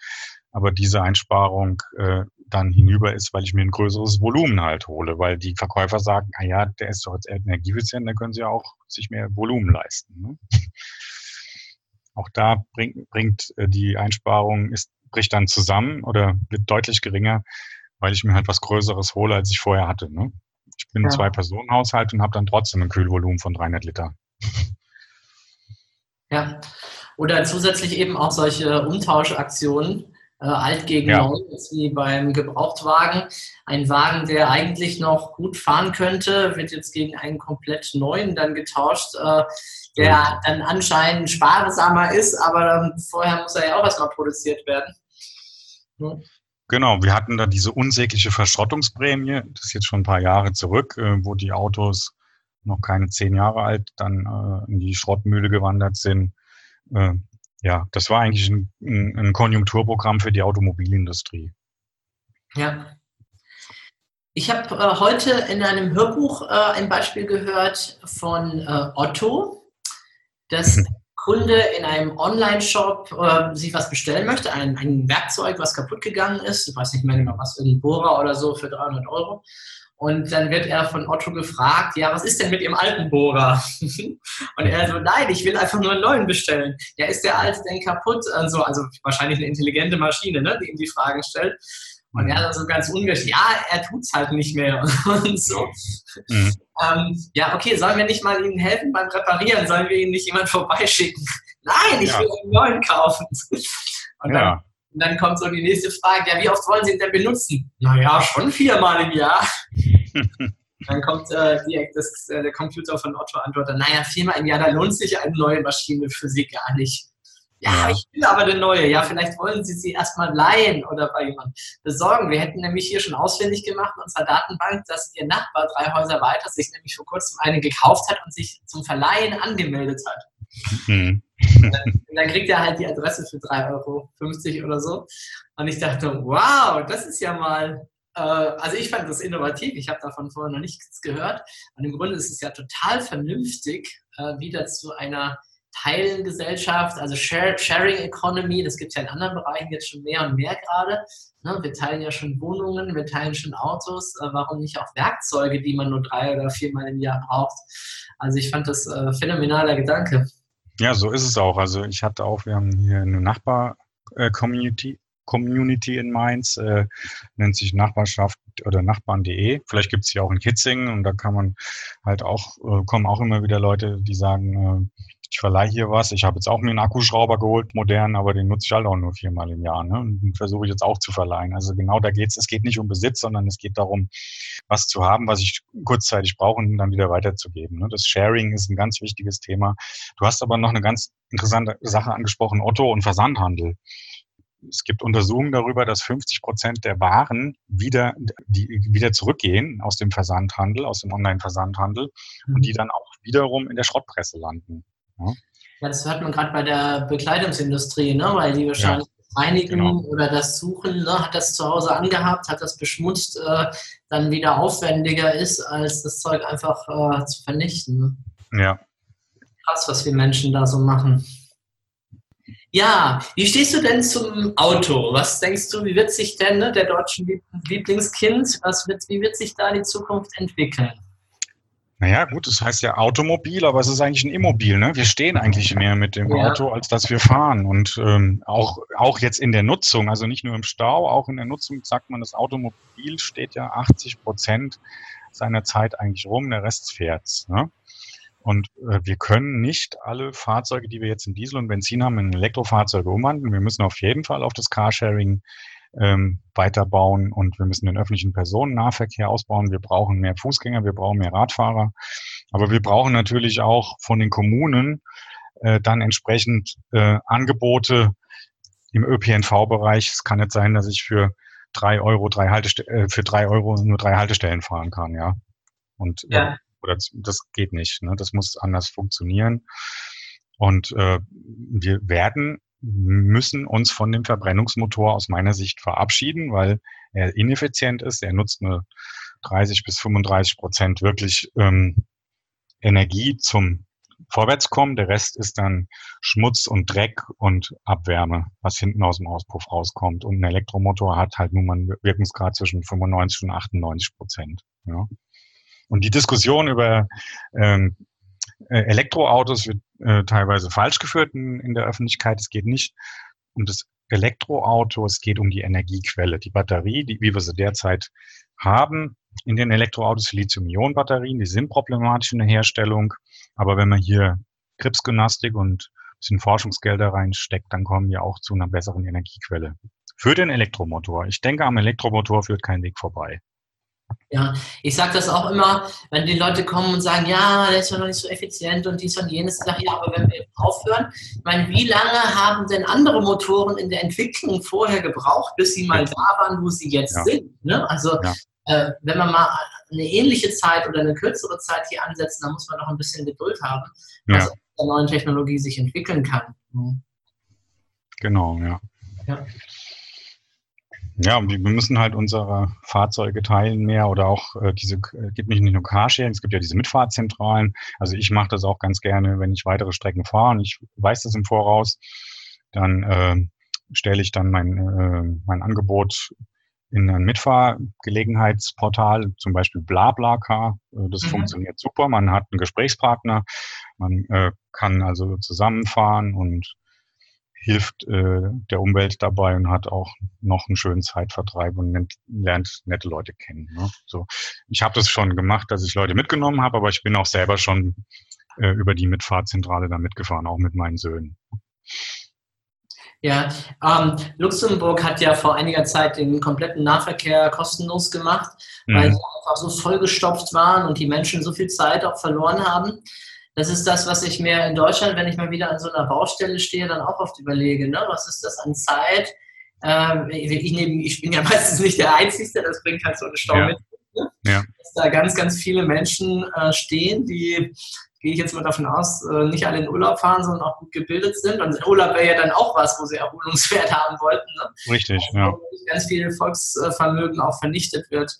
Aber diese Einsparung äh, dann hinüber ist, weil ich mir ein größeres Volumen halt hole, weil die Verkäufer sagen, ah ja, der ist doch jetzt energieeffizient, dann können sie auch sich mehr Volumen leisten. Ne? <laughs> Auch da bringt, bringt äh, die Einsparung, ist, bricht dann zusammen oder wird deutlich geringer, weil ich mir halt was Größeres hole, als ich vorher hatte. Ne? Ich bin ja. zwei Personenhaushalt und habe dann trotzdem ein Kühlvolumen von 300 Liter. Ja, oder zusätzlich eben auch solche Umtauschaktionen, äh, alt gegen ja. neu, ist wie beim Gebrauchtwagen. Ein Wagen, der eigentlich noch gut fahren könnte, wird jetzt gegen einen komplett neuen dann getauscht, äh, der dann anscheinend sparsamer ist, aber vorher muss er ja auch erstmal produziert werden. Hm. Genau, wir hatten da diese unsägliche Verschrottungsprämie, das ist jetzt schon ein paar Jahre zurück, äh, wo die Autos noch keine zehn Jahre alt dann äh, in die Schrottmühle gewandert sind. Ja, das war eigentlich ein, ein Konjunkturprogramm für die Automobilindustrie. Ja. Ich habe äh, heute in einem Hörbuch äh, ein Beispiel gehört von äh, Otto, dass mhm. Kunde in einem Online-Shop äh, sich was bestellen möchte, ein, ein Werkzeug, was kaputt gegangen ist, ich weiß nicht mehr genau was, irgendein Bohrer oder so für 300 Euro. Und dann wird er von Otto gefragt, ja, was ist denn mit Ihrem alten Bohrer? <laughs> und er so, nein, ich will einfach nur einen neuen bestellen. Ja, ist der alte denn kaputt? Also, also wahrscheinlich eine intelligente Maschine, ne, die ihm die Fragen stellt. Und er dann so ganz ungeschickt, ja, er tut's halt nicht mehr <laughs> und so. Mhm. Ähm, ja, okay, sollen wir nicht mal Ihnen helfen beim Reparieren? Sollen wir Ihnen nicht jemand vorbeischicken? <laughs> Nein, ich ja. will einen neuen kaufen. Und ja. Und dann kommt so die nächste Frage, ja, wie oft wollen Sie ihn denn benutzen? Naja, schon viermal im Jahr. <laughs> dann kommt äh, direkt das, äh, der Computer von Otto antwortet, naja, viermal im Jahr, da lohnt sich eine neue Maschine für Sie gar nicht. Ja, ich will aber eine neue. Ja, vielleicht wollen Sie sie erstmal leihen oder bei jemandem besorgen. Wir hätten nämlich hier schon ausfindig gemacht in unserer Datenbank, dass Ihr Nachbar drei Häuser weiter sich nämlich vor kurzem eine gekauft hat und sich zum Verleihen angemeldet hat. Mhm. Und dann, kriegt er halt die Adresse für 3,50 Euro oder so. Und ich dachte, wow, das ist ja mal, äh, also ich fand das innovativ. Ich habe davon vorher noch nichts gehört. Und im Grunde ist es ja total vernünftig, äh, wieder zu einer Teilengesellschaft, also Sharing Economy, das gibt es ja in anderen Bereichen jetzt schon mehr und mehr gerade. Ne? Wir teilen ja schon Wohnungen, wir teilen schon Autos, äh, warum nicht auch Werkzeuge, die man nur drei oder viermal im Jahr braucht? Also ich fand das phänomenaler Gedanke. Ja, so ist es auch. Also ich hatte auch, wir haben hier eine Nachbar-Community Community in Mainz, äh, nennt sich Nachbarschaft oder Nachbarn.de. Vielleicht gibt es hier auch in Kitzingen und da kann man halt auch, äh, kommen auch immer wieder Leute, die sagen, äh, ich verleihe hier was. Ich habe jetzt auch mir einen Akkuschrauber geholt, modern, aber den nutze ich halt auch nur viermal im Jahr. Ne? Und den versuche ich jetzt auch zu verleihen. Also genau da geht's. Es geht nicht um Besitz, sondern es geht darum, was zu haben, was ich kurzzeitig brauche und dann wieder weiterzugeben. Ne? Das Sharing ist ein ganz wichtiges Thema. Du hast aber noch eine ganz interessante Sache angesprochen, Otto und Versandhandel es gibt Untersuchungen darüber, dass 50 Prozent der Waren wieder, die, wieder zurückgehen aus dem Versandhandel, aus dem Online-Versandhandel mhm. und die dann auch wiederum in der Schrottpresse landen. Ja. Ja, das hört man gerade bei der Bekleidungsindustrie, ne? weil die wahrscheinlich ja, reinigen genau. oder das suchen, ne? hat das zu Hause angehabt, hat das beschmutzt, äh, dann wieder aufwendiger ist, als das Zeug einfach äh, zu vernichten. Ne? Ja. Krass, was wir Menschen da so machen. Ja, wie stehst du denn zum Auto? Was denkst du, wie wird sich denn ne, der deutschen Lieblingskind, was wird, wie wird sich da die Zukunft entwickeln? Naja, gut, das heißt ja Automobil, aber es ist eigentlich ein Immobil. Ne? Wir stehen eigentlich mehr mit dem ja. Auto, als dass wir fahren. Und ähm, auch, auch jetzt in der Nutzung, also nicht nur im Stau, auch in der Nutzung sagt man, das Automobil steht ja 80 Prozent seiner Zeit eigentlich rum, der Rest fährt. Ne? Und äh, wir können nicht alle Fahrzeuge, die wir jetzt in Diesel und Benzin haben, in Elektrofahrzeuge umwandeln. Wir müssen auf jeden Fall auf das Carsharing ähm, weiterbauen und wir müssen den öffentlichen Personennahverkehr ausbauen. Wir brauchen mehr Fußgänger, wir brauchen mehr Radfahrer. Aber wir brauchen natürlich auch von den Kommunen äh, dann entsprechend äh, Angebote im ÖPNV-Bereich. Es kann nicht sein, dass ich für drei Euro drei Haltest äh, für drei Euro nur drei Haltestellen fahren kann, ja. Und äh, ja. Oder das geht nicht. Ne? Das muss anders funktionieren. Und äh, wir werden müssen uns von dem Verbrennungsmotor aus meiner Sicht verabschieden, weil er ineffizient ist. Er nutzt eine 30 bis 35 Prozent wirklich ähm, Energie zum Vorwärtskommen. Der Rest ist dann Schmutz und Dreck und Abwärme, was hinten aus dem Auspuff rauskommt. Und ein Elektromotor hat halt nun mal einen Wirkungsgrad zwischen 95 und 98 Prozent. Ja. Und die Diskussion über ähm, äh, Elektroautos wird äh, teilweise falsch geführt in, in der Öffentlichkeit. Es geht nicht um das Elektroauto, es geht um die Energiequelle. Die Batterie, die, wie wir sie derzeit haben in den Elektroautos, Lithium-Ionen-Batterien, die sind problematisch in der Herstellung. Aber wenn man hier Krebsgymnastik und ein bisschen Forschungsgelder reinsteckt, dann kommen wir auch zu einer besseren Energiequelle. Für den Elektromotor. Ich denke, am Elektromotor führt kein Weg vorbei. Ja, ich sage das auch immer, wenn die Leute kommen und sagen, ja, der ist ja noch nicht so effizient und dies und jenes. Ich sage, ja, aber wenn wir aufhören, ich meine, wie lange haben denn andere Motoren in der Entwicklung vorher gebraucht, bis sie mal da waren, wo sie jetzt ja. sind? Ne? Also, ja. äh, wenn man mal eine ähnliche Zeit oder eine kürzere Zeit hier ansetzt, dann muss man noch ein bisschen Geduld haben, ja. was der neuen Technologie sich entwickeln kann. Mhm. Genau, ja. ja. Ja, wir müssen halt unsere Fahrzeuge teilen mehr oder auch äh, diese, äh, gibt nicht nur Carsharing, es gibt ja diese Mitfahrzentralen. Also ich mache das auch ganz gerne, wenn ich weitere Strecken fahre und ich weiß das im Voraus, dann äh, stelle ich dann mein, äh, mein Angebot in ein Mitfahrgelegenheitsportal, zum Beispiel BlaBlaCar. Äh, das mhm. funktioniert super. Man hat einen Gesprächspartner, man äh, kann also zusammenfahren und hilft äh, der Umwelt dabei und hat auch noch einen schönen Zeitvertreib und nennt, lernt nette Leute kennen. Ne? So, ich habe das schon gemacht, dass ich Leute mitgenommen habe, aber ich bin auch selber schon äh, über die Mitfahrzentrale da mitgefahren, auch mit meinen Söhnen. Ja, ähm, Luxemburg hat ja vor einiger Zeit den kompletten Nahverkehr kostenlos gemacht, weil mhm. sie einfach so vollgestopft waren und die Menschen so viel Zeit auch verloren haben. Das ist das, was ich mir in Deutschland, wenn ich mal wieder an so einer Baustelle stehe, dann auch oft überlege. Ne? Was ist das an Zeit? Ähm, ich, nehm, ich, bin ja <laughs> meistens nicht der Einzige, das bringt halt so eine Stau ja. mit. Ne? Ja. Dass da ganz, ganz viele Menschen äh, stehen, die, gehe ich jetzt mal davon aus, äh, nicht alle in Urlaub fahren, sondern auch gut gebildet sind. Und Urlaub wäre ja dann auch was, wo sie Erholungswert <laughs> haben wollten. Ne? Richtig, also, ja. Ganz viel Volksvermögen auch vernichtet wird.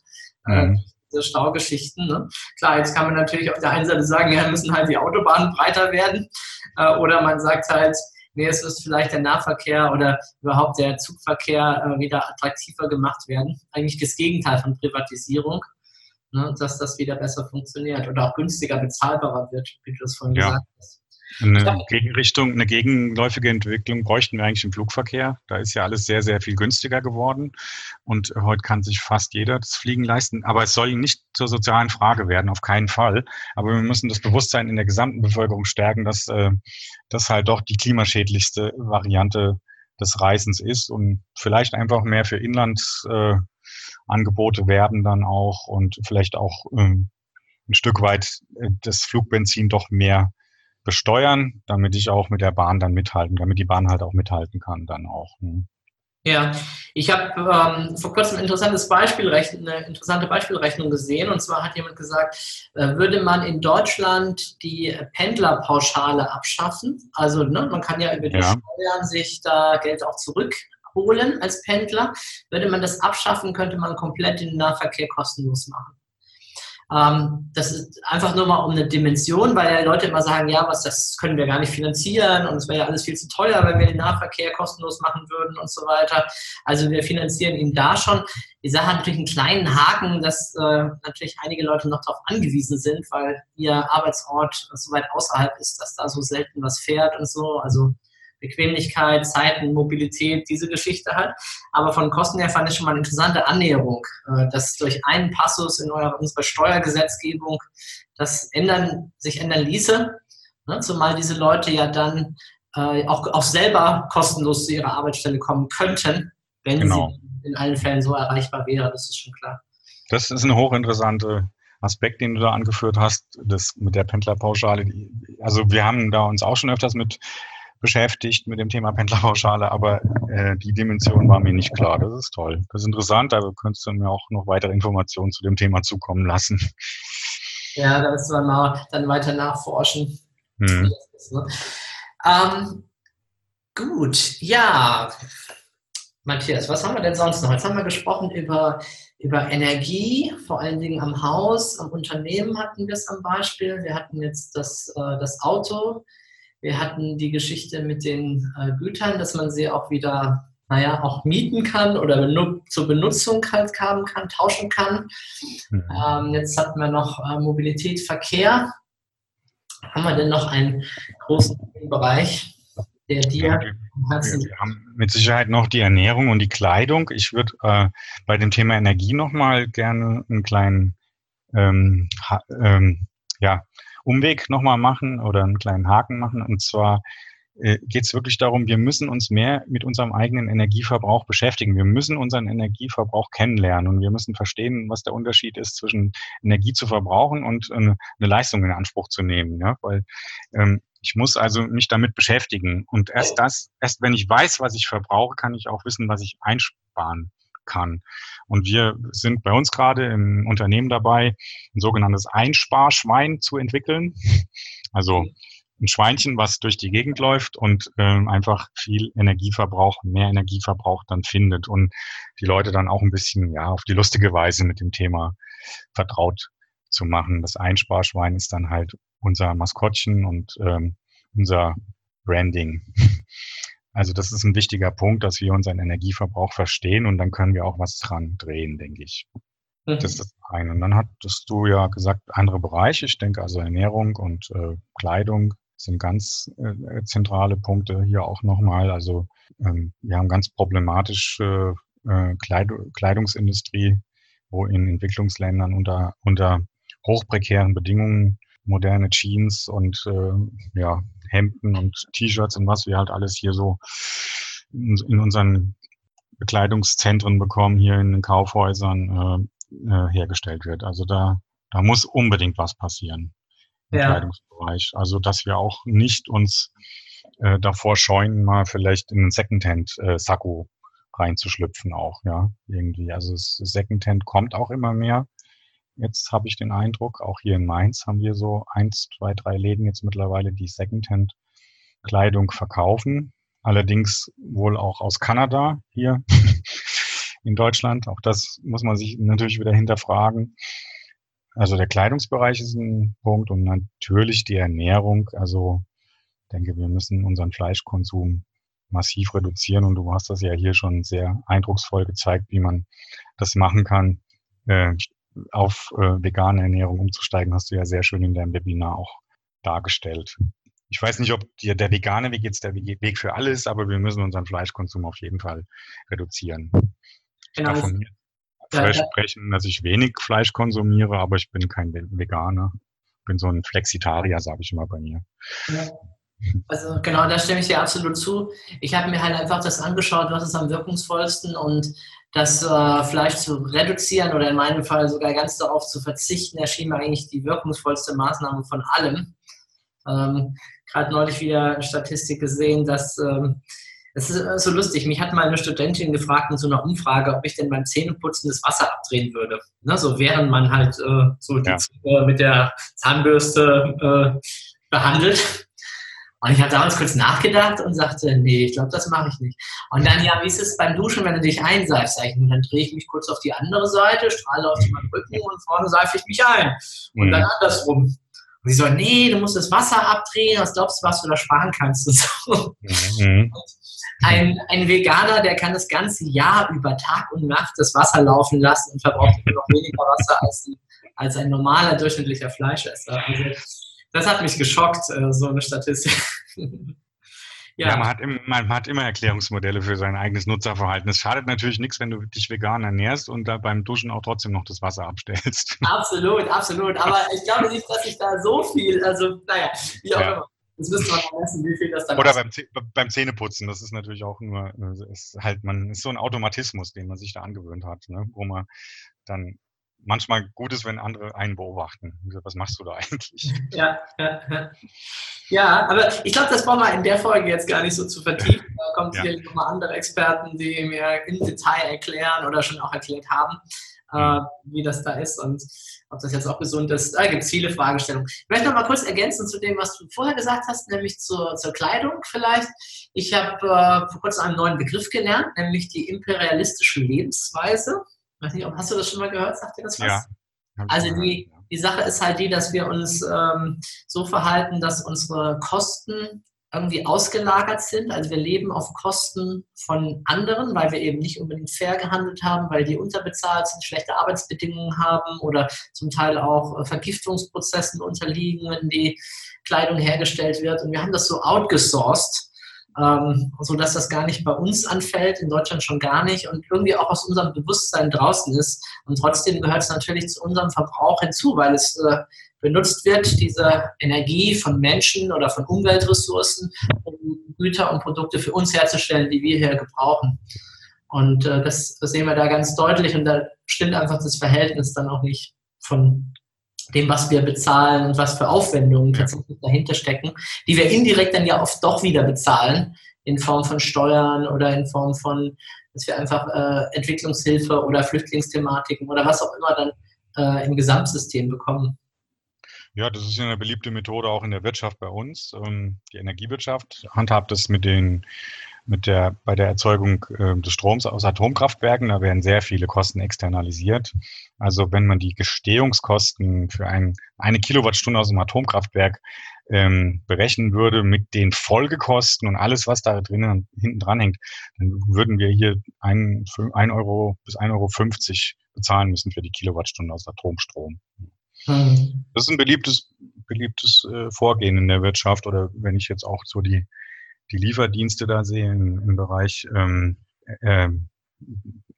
Äh, mhm diese Staugeschichten. Ne? Klar, jetzt kann man natürlich auf der einen Seite sagen, ja, müssen halt die Autobahnen breiter werden. Äh, oder man sagt halt, nee, es muss vielleicht der Nahverkehr oder überhaupt der Zugverkehr äh, wieder attraktiver gemacht werden. Eigentlich das Gegenteil von Privatisierung, ne? dass das wieder besser funktioniert oder auch günstiger bezahlbarer wird, wie du das vorhin ja. gesagt hast. Eine Gegenrichtung, eine gegenläufige Entwicklung bräuchten wir eigentlich im Flugverkehr. Da ist ja alles sehr, sehr viel günstiger geworden. Und heute kann sich fast jeder das Fliegen leisten. Aber es soll nicht zur sozialen Frage werden, auf keinen Fall. Aber wir müssen das Bewusstsein in der gesamten Bevölkerung stärken, dass äh, das halt doch die klimaschädlichste Variante des Reisens ist und vielleicht einfach mehr für Inlandsangebote äh, werden dann auch und vielleicht auch ähm, ein Stück weit äh, das Flugbenzin doch mehr besteuern, damit ich auch mit der Bahn dann mithalten, damit die Bahn halt auch mithalten kann dann auch. Ne? Ja, ich habe ähm, vor kurzem ein interessantes Beispiel, eine interessante Beispielrechnung gesehen. Und zwar hat jemand gesagt, äh, würde man in Deutschland die Pendlerpauschale abschaffen, also ne, man kann ja über die ja. Steuern sich da Geld auch zurückholen als Pendler, würde man das abschaffen, könnte man komplett den Nahverkehr kostenlos machen. Ähm, das ist einfach nur mal um eine Dimension, weil ja Leute immer sagen, ja, was, das können wir gar nicht finanzieren und es wäre ja alles viel zu teuer, wenn wir den Nahverkehr kostenlos machen würden und so weiter. Also wir finanzieren ihn da schon. Die Sache hat natürlich einen kleinen Haken, dass äh, natürlich einige Leute noch darauf angewiesen sind, weil ihr Arbeitsort so weit außerhalb ist, dass da so selten was fährt und so. Also Bequemlichkeit, Zeiten, Mobilität, diese Geschichte hat. Aber von Kosten her fand ich schon mal eine interessante Annäherung, äh, dass durch einen Passus in unserer Steuergesetzgebung das ändern, sich ändern ließe. Ne, zumal diese Leute ja dann äh, auch, auch selber kostenlos zu ihrer Arbeitsstelle kommen könnten, wenn genau. sie in allen Fällen so erreichbar wäre. Das ist schon klar. Das ist ein hochinteressante Aspekt, den du da angeführt hast, das mit der Pendlerpauschale. Also wir haben da uns auch schon öfters mit beschäftigt mit dem Thema Pendlerpauschale, aber äh, die Dimension war mir nicht klar. Das ist toll. Das ist interessant, da könntest du mir auch noch weitere Informationen zu dem Thema zukommen lassen. Ja, da müssen wir mal dann weiter nachforschen. Hm. Ist, ne? ähm, gut, ja. Matthias, was haben wir denn sonst noch? Jetzt haben wir gesprochen über, über Energie, vor allen Dingen am Haus, am Unternehmen hatten wir es am Beispiel. Wir hatten jetzt das, äh, das Auto, wir hatten die Geschichte mit den äh, Gütern, dass man sie auch wieder, naja, auch mieten kann oder benu zur Benutzung halt haben kann, tauschen kann. Mhm. Ähm, jetzt hatten wir noch äh, Mobilität, Verkehr. Haben wir denn noch einen großen Bereich, der dir Herzen wir haben mit Sicherheit noch die Ernährung und die Kleidung. Ich würde äh, bei dem Thema Energie nochmal gerne einen kleinen ähm, ähm, ja, Umweg nochmal machen oder einen kleinen Haken machen. Und zwar äh, geht es wirklich darum, wir müssen uns mehr mit unserem eigenen Energieverbrauch beschäftigen. Wir müssen unseren Energieverbrauch kennenlernen und wir müssen verstehen, was der Unterschied ist zwischen Energie zu verbrauchen und äh, eine Leistung in Anspruch zu nehmen. Ja? Weil ähm, ich muss also mich damit beschäftigen. Und erst das, erst wenn ich weiß, was ich verbrauche, kann ich auch wissen, was ich einsparen kann. Und wir sind bei uns gerade im Unternehmen dabei, ein sogenanntes Einsparschwein zu entwickeln. Also ein Schweinchen, was durch die Gegend läuft und ähm, einfach viel Energieverbrauch, mehr Energieverbrauch dann findet und die Leute dann auch ein bisschen ja auf die lustige Weise mit dem Thema vertraut zu machen. Das Einsparschwein ist dann halt unser Maskottchen und ähm, unser Branding. Also das ist ein wichtiger Punkt, dass wir unseren Energieverbrauch verstehen und dann können wir auch was dran drehen, denke ich. Mhm. Das ist das eine. Und dann hattest du ja gesagt, andere Bereiche. Ich denke also Ernährung und äh, Kleidung sind ganz äh, zentrale Punkte hier auch nochmal. Also ähm, wir haben ganz problematische äh, Kleid Kleidungsindustrie, wo in Entwicklungsländern unter, unter hochprekären Bedingungen moderne Jeans und äh, ja, Hemden und T-Shirts und was wir halt alles hier so in, in unseren Bekleidungszentren bekommen, hier in den Kaufhäusern äh, äh, hergestellt wird. Also da, da muss unbedingt was passieren im ja. Kleidungsbereich. Also dass wir auch nicht uns äh, davor scheuen, mal vielleicht in einen Secondhand-Sakko äh, reinzuschlüpfen auch, ja, irgendwie. Also das Secondhand kommt auch immer mehr. Jetzt habe ich den Eindruck, auch hier in Mainz haben wir so eins, zwei, drei Läden jetzt mittlerweile, die Secondhand-Kleidung verkaufen. Allerdings wohl auch aus Kanada hier <laughs> in Deutschland. Auch das muss man sich natürlich wieder hinterfragen. Also der Kleidungsbereich ist ein Punkt und natürlich die Ernährung. Also denke, wir müssen unseren Fleischkonsum massiv reduzieren und du hast das ja hier schon sehr eindrucksvoll gezeigt, wie man das machen kann. Äh, auf äh, vegane Ernährung umzusteigen, hast du ja sehr schön in deinem Webinar auch dargestellt. Ich weiß nicht, ob dir der vegane Weg jetzt der Weg für alles, aber wir müssen unseren Fleischkonsum auf jeden Fall reduzieren. Ich genau. darf von mir versprechen, dass ich wenig Fleisch konsumiere, aber ich bin kein Veganer. Ich bin so ein Flexitarier, sage ich immer bei mir. Ja. Also genau, da stimme ich dir absolut zu. Ich habe mir halt einfach das angeschaut, was ist am wirkungsvollsten und das äh, Fleisch zu reduzieren oder in meinem Fall sogar ganz darauf zu verzichten, erschien mir eigentlich die wirkungsvollste Maßnahme von allem. Ähm, Gerade neulich wieder eine Statistik gesehen, dass ähm, Es ist äh, so lustig. Mich hat mal eine Studentin gefragt in so einer Umfrage, ob ich denn beim Zähneputzen das Wasser abdrehen würde. Ne, so während man halt äh, so die ja. mit der Zahnbürste äh, behandelt. Und ich habe damals kurz nachgedacht und sagte, nee, ich glaube, das mache ich nicht. Und dann, ja, wie ist es beim Duschen, wenn du dich einseifst? Sag ich, dann drehe ich mich kurz auf die andere Seite, strahle auf meinen Rücken und vorne seife ich mich ein. Und mhm. dann andersrum. Und sie so, nee, du musst das Wasser abdrehen, was glaubst du, was du da sparen kannst <laughs> und so. Mhm. Ein, ein Veganer, der kann das ganze Jahr über Tag und Nacht das Wasser laufen lassen und verbraucht noch weniger Wasser als, als ein normaler durchschnittlicher Fleischesser. Also das hat mich geschockt, äh, so eine Statistik. <laughs> Ja, ja man, hat im, man, hat immer Erklärungsmodelle für sein eigenes Nutzerverhalten. Es schadet natürlich nichts, wenn du dich vegan ernährst und da beim Duschen auch trotzdem noch das Wasser abstellst. <laughs> Absolut, absolut. Aber ich glaube nicht, dass ich da so viel, also naja, wie auch ja. immer. Das müsste man messen, wie viel das dann Oder beim, beim Zähneputzen, das ist natürlich auch nur, ist halt, man ist so ein Automatismus, den man sich da angewöhnt hat, ne? wo man dann manchmal gut ist, wenn andere einen beobachten. Was machst du da <laughs> eigentlich? Ja, ja, ja. ja aber ich glaube, das brauchen wir in der Folge jetzt gar nicht so zu vertiefen. Da kommen ja. sicherlich nochmal andere Experten, die mir im Detail erklären oder schon auch erklärt haben, äh, mhm. wie das da ist und ob das jetzt auch gesund ist. Da gibt es viele Fragestellungen. Ich möchte noch mal kurz ergänzen zu dem, was du vorher gesagt hast, nämlich zur, zur Kleidung vielleicht. Ich habe äh, vor kurzem einen neuen Begriff gelernt, nämlich die imperialistische Lebensweise weiß nicht, hast du das schon mal gehört? Sagt dir das was? Ja. Also die, die Sache ist halt die, dass wir uns ähm, so verhalten, dass unsere Kosten irgendwie ausgelagert sind. Also wir leben auf Kosten von anderen, weil wir eben nicht unbedingt fair gehandelt haben, weil die unterbezahlt sind, schlechte Arbeitsbedingungen haben oder zum Teil auch äh, Vergiftungsprozessen unterliegen, wenn die Kleidung hergestellt wird. Und wir haben das so outgesourced ähm, so dass das gar nicht bei uns anfällt, in Deutschland schon gar nicht und irgendwie auch aus unserem Bewusstsein draußen ist. Und trotzdem gehört es natürlich zu unserem Verbrauch hinzu, weil es äh, benutzt wird, diese Energie von Menschen oder von Umweltressourcen, um Güter und Produkte für uns herzustellen, die wir hier gebrauchen. Und äh, das, das sehen wir da ganz deutlich und da stimmt einfach das Verhältnis dann auch nicht von dem, was wir bezahlen und was für Aufwendungen tatsächlich dahinter stecken, die wir indirekt dann ja oft doch wieder bezahlen, in Form von Steuern oder in Form von, dass wir einfach äh, Entwicklungshilfe oder Flüchtlingsthematiken oder was auch immer dann äh, im Gesamtsystem bekommen. Ja, das ist ja eine beliebte Methode auch in der Wirtschaft bei uns. Ähm, die Energiewirtschaft handhabt es mit den mit der, bei der Erzeugung äh, des Stroms aus Atomkraftwerken, da werden sehr viele Kosten externalisiert. Also wenn man die Gestehungskosten für ein, eine Kilowattstunde aus dem Atomkraftwerk ähm, berechnen würde mit den Folgekosten und alles, was da drinnen hinten dran hängt, dann würden wir hier ein, ein Euro bis 1,50 Euro bezahlen müssen für die Kilowattstunde aus Atomstrom. Mhm. Das ist ein beliebtes, beliebtes äh, Vorgehen in der Wirtschaft oder wenn ich jetzt auch so die die Lieferdienste da sehe im, Bereich ähm, äh,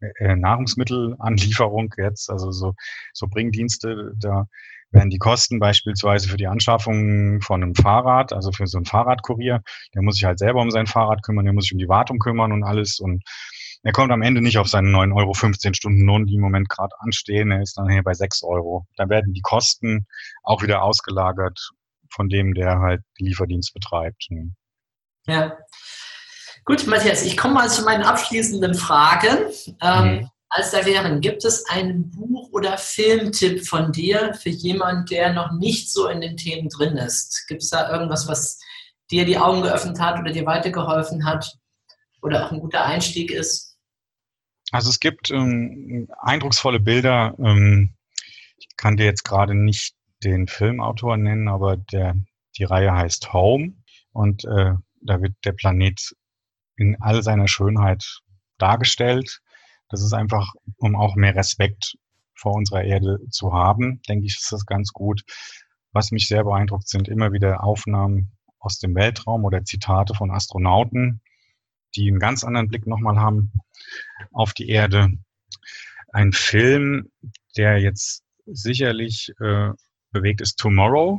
äh, Nahrungsmittelanlieferung jetzt, also so, so Bringdienste, da werden die Kosten beispielsweise für die Anschaffung von einem Fahrrad, also für so einen Fahrradkurier, der muss sich halt selber um sein Fahrrad kümmern, der muss sich um die Wartung kümmern und alles und er kommt am Ende nicht auf seinen 9 Euro 15 Stunden Lohn, die im Moment gerade anstehen. Er ist dann hier bei 6 Euro. Da werden die Kosten auch wieder ausgelagert von dem, der halt Lieferdienst betreibt. Ja. Gut, Matthias, ich komme mal zu meinen abschließenden Fragen. Ähm, mhm. Als da wären, gibt es einen Buch- oder Filmtipp von dir für jemanden, der noch nicht so in den Themen drin ist? Gibt es da irgendwas, was dir die Augen geöffnet hat oder dir weitergeholfen hat oder auch ein guter Einstieg ist? Also es gibt ähm, eindrucksvolle Bilder. Ähm, ich kann dir jetzt gerade nicht den Filmautor nennen, aber der, die Reihe heißt Home und äh, da wird der Planet in all seiner Schönheit dargestellt. Das ist einfach, um auch mehr Respekt vor unserer Erde zu haben, denke ich, ist das ganz gut. Was mich sehr beeindruckt, sind immer wieder Aufnahmen aus dem Weltraum oder Zitate von Astronauten, die einen ganz anderen Blick nochmal haben auf die Erde. Ein Film, der jetzt sicherlich äh, bewegt ist, Tomorrow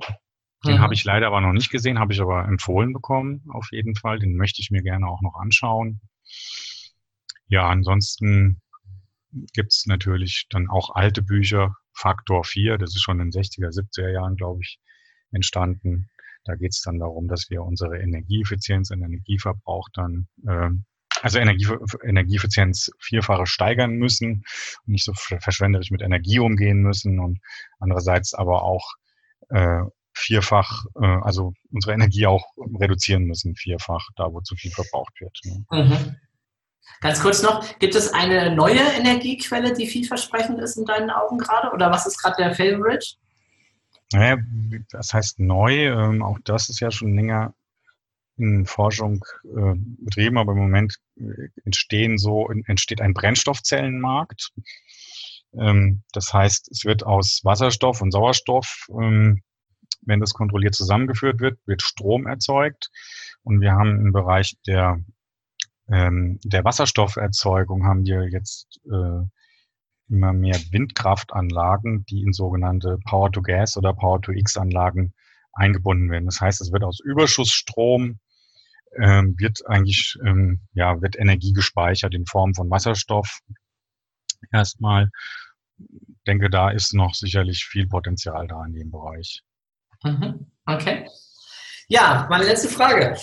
den mhm. habe ich leider aber noch nicht gesehen, habe ich aber empfohlen bekommen, auf jeden Fall. Den möchte ich mir gerne auch noch anschauen. Ja, ansonsten gibt es natürlich dann auch alte Bücher. Faktor 4, das ist schon in den 60er, 70er Jahren, glaube ich, entstanden. Da geht es dann darum, dass wir unsere Energieeffizienz und Energieverbrauch dann, äh, also Energie, Energieeffizienz vierfache steigern müssen und nicht so verschwenderisch mit Energie umgehen müssen und andererseits aber auch äh, vierfach, äh, also unsere Energie auch reduzieren müssen, vierfach, da wo zu viel verbraucht wird. Ne? Mhm. Ganz kurz noch, gibt es eine neue Energiequelle, die vielversprechend ist in deinen Augen gerade? Oder was ist gerade der Favorite? Naja, das heißt neu, ähm, auch das ist ja schon länger in Forschung äh, betrieben, aber im Moment äh, entstehen so, entsteht ein Brennstoffzellenmarkt. Ähm, das heißt, es wird aus Wasserstoff und Sauerstoff ähm, wenn das kontrolliert zusammengeführt wird, wird Strom erzeugt. Und wir haben im Bereich der, ähm, der Wasserstofferzeugung haben wir jetzt äh, immer mehr Windkraftanlagen, die in sogenannte Power-to-Gas oder Power-to-X-Anlagen eingebunden werden. Das heißt, es wird aus Überschussstrom ähm, wird eigentlich ähm, ja wird Energie gespeichert in Form von Wasserstoff. Erstmal denke, da ist noch sicherlich viel Potenzial da in dem Bereich. Mhm. Okay. Ja, meine letzte Frage.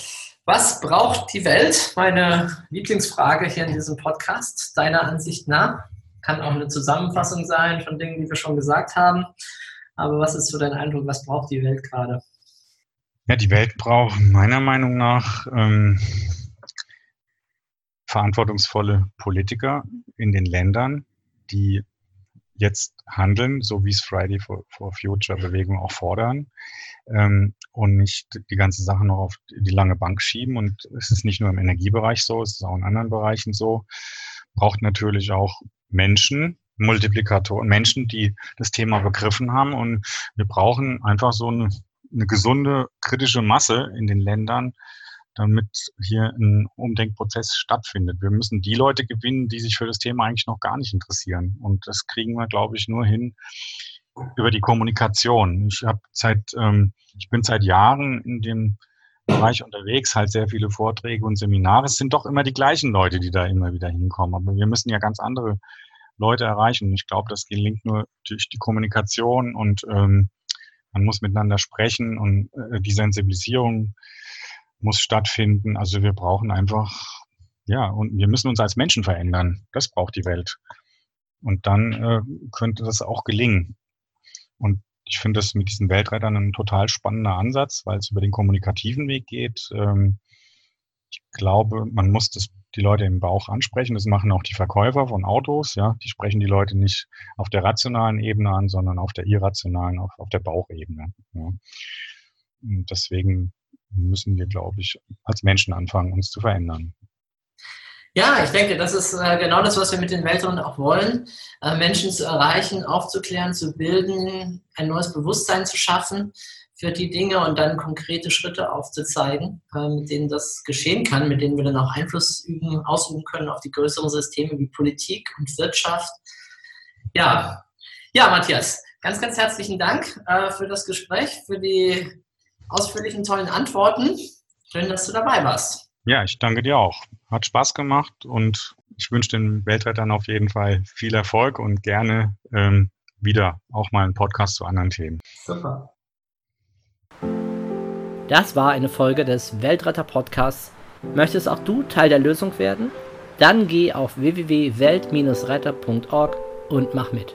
Was braucht die Welt? Meine Lieblingsfrage hier in diesem Podcast, deiner Ansicht nach. Kann auch eine Zusammenfassung sein von Dingen, die wir schon gesagt haben. Aber was ist so dein Eindruck? Was braucht die Welt gerade? Ja, die Welt braucht meiner Meinung nach ähm, verantwortungsvolle Politiker in den Ländern, die jetzt handeln, so wie es Friday for, for Future Bewegung auch fordern ähm, und nicht die ganze Sache noch auf die lange Bank schieben. Und es ist nicht nur im Energiebereich so, es ist auch in anderen Bereichen so. Braucht natürlich auch Menschen, Multiplikatoren, Menschen, die das Thema begriffen haben. Und wir brauchen einfach so eine, eine gesunde kritische Masse in den Ländern, damit hier ein Umdenkprozess stattfindet. Wir müssen die Leute gewinnen, die sich für das Thema eigentlich noch gar nicht interessieren. Und das kriegen wir, glaube ich, nur hin über die Kommunikation. Ich habe seit, ähm, ich bin seit Jahren in dem Bereich unterwegs, halt sehr viele Vorträge und Seminare. Es sind doch immer die gleichen Leute, die da immer wieder hinkommen. Aber wir müssen ja ganz andere Leute erreichen. Ich glaube, das gelingt nur durch die Kommunikation und ähm, man muss miteinander sprechen und äh, die Sensibilisierung muss stattfinden. Also wir brauchen einfach, ja, und wir müssen uns als Menschen verändern. Das braucht die Welt. Und dann äh, könnte das auch gelingen. Und ich finde das mit diesen Weltrettern ein total spannender Ansatz, weil es über den kommunikativen Weg geht. Ähm, ich glaube, man muss das, die Leute im Bauch ansprechen. Das machen auch die Verkäufer von Autos. Ja, die sprechen die Leute nicht auf der rationalen Ebene an, sondern auf der irrationalen, auf, auf der Bauchebene. Ja. Und deswegen müssen wir, glaube ich, als Menschen anfangen, uns zu verändern. Ja, ich denke, das ist äh, genau das, was wir mit den Weltrunden auch wollen. Äh, Menschen zu erreichen, aufzuklären, zu bilden, ein neues Bewusstsein zu schaffen für die Dinge und dann konkrete Schritte aufzuzeigen, äh, mit denen das geschehen kann, mit denen wir dann auch Einfluss üben, ausüben können auf die größeren Systeme wie Politik und Wirtschaft. Ja, ja, Matthias, ganz, ganz herzlichen Dank für das Gespräch, für die ausführlichen, tollen Antworten. Schön, dass du dabei warst. Ja, ich danke dir auch. Hat Spaß gemacht und ich wünsche den Weltrettern auf jeden Fall viel Erfolg und gerne ähm, wieder auch mal einen Podcast zu anderen Themen. Super. Das war eine Folge des Weltretter Podcasts. Möchtest auch du Teil der Lösung werden? Dann geh auf www.welt-retter.org und mach mit.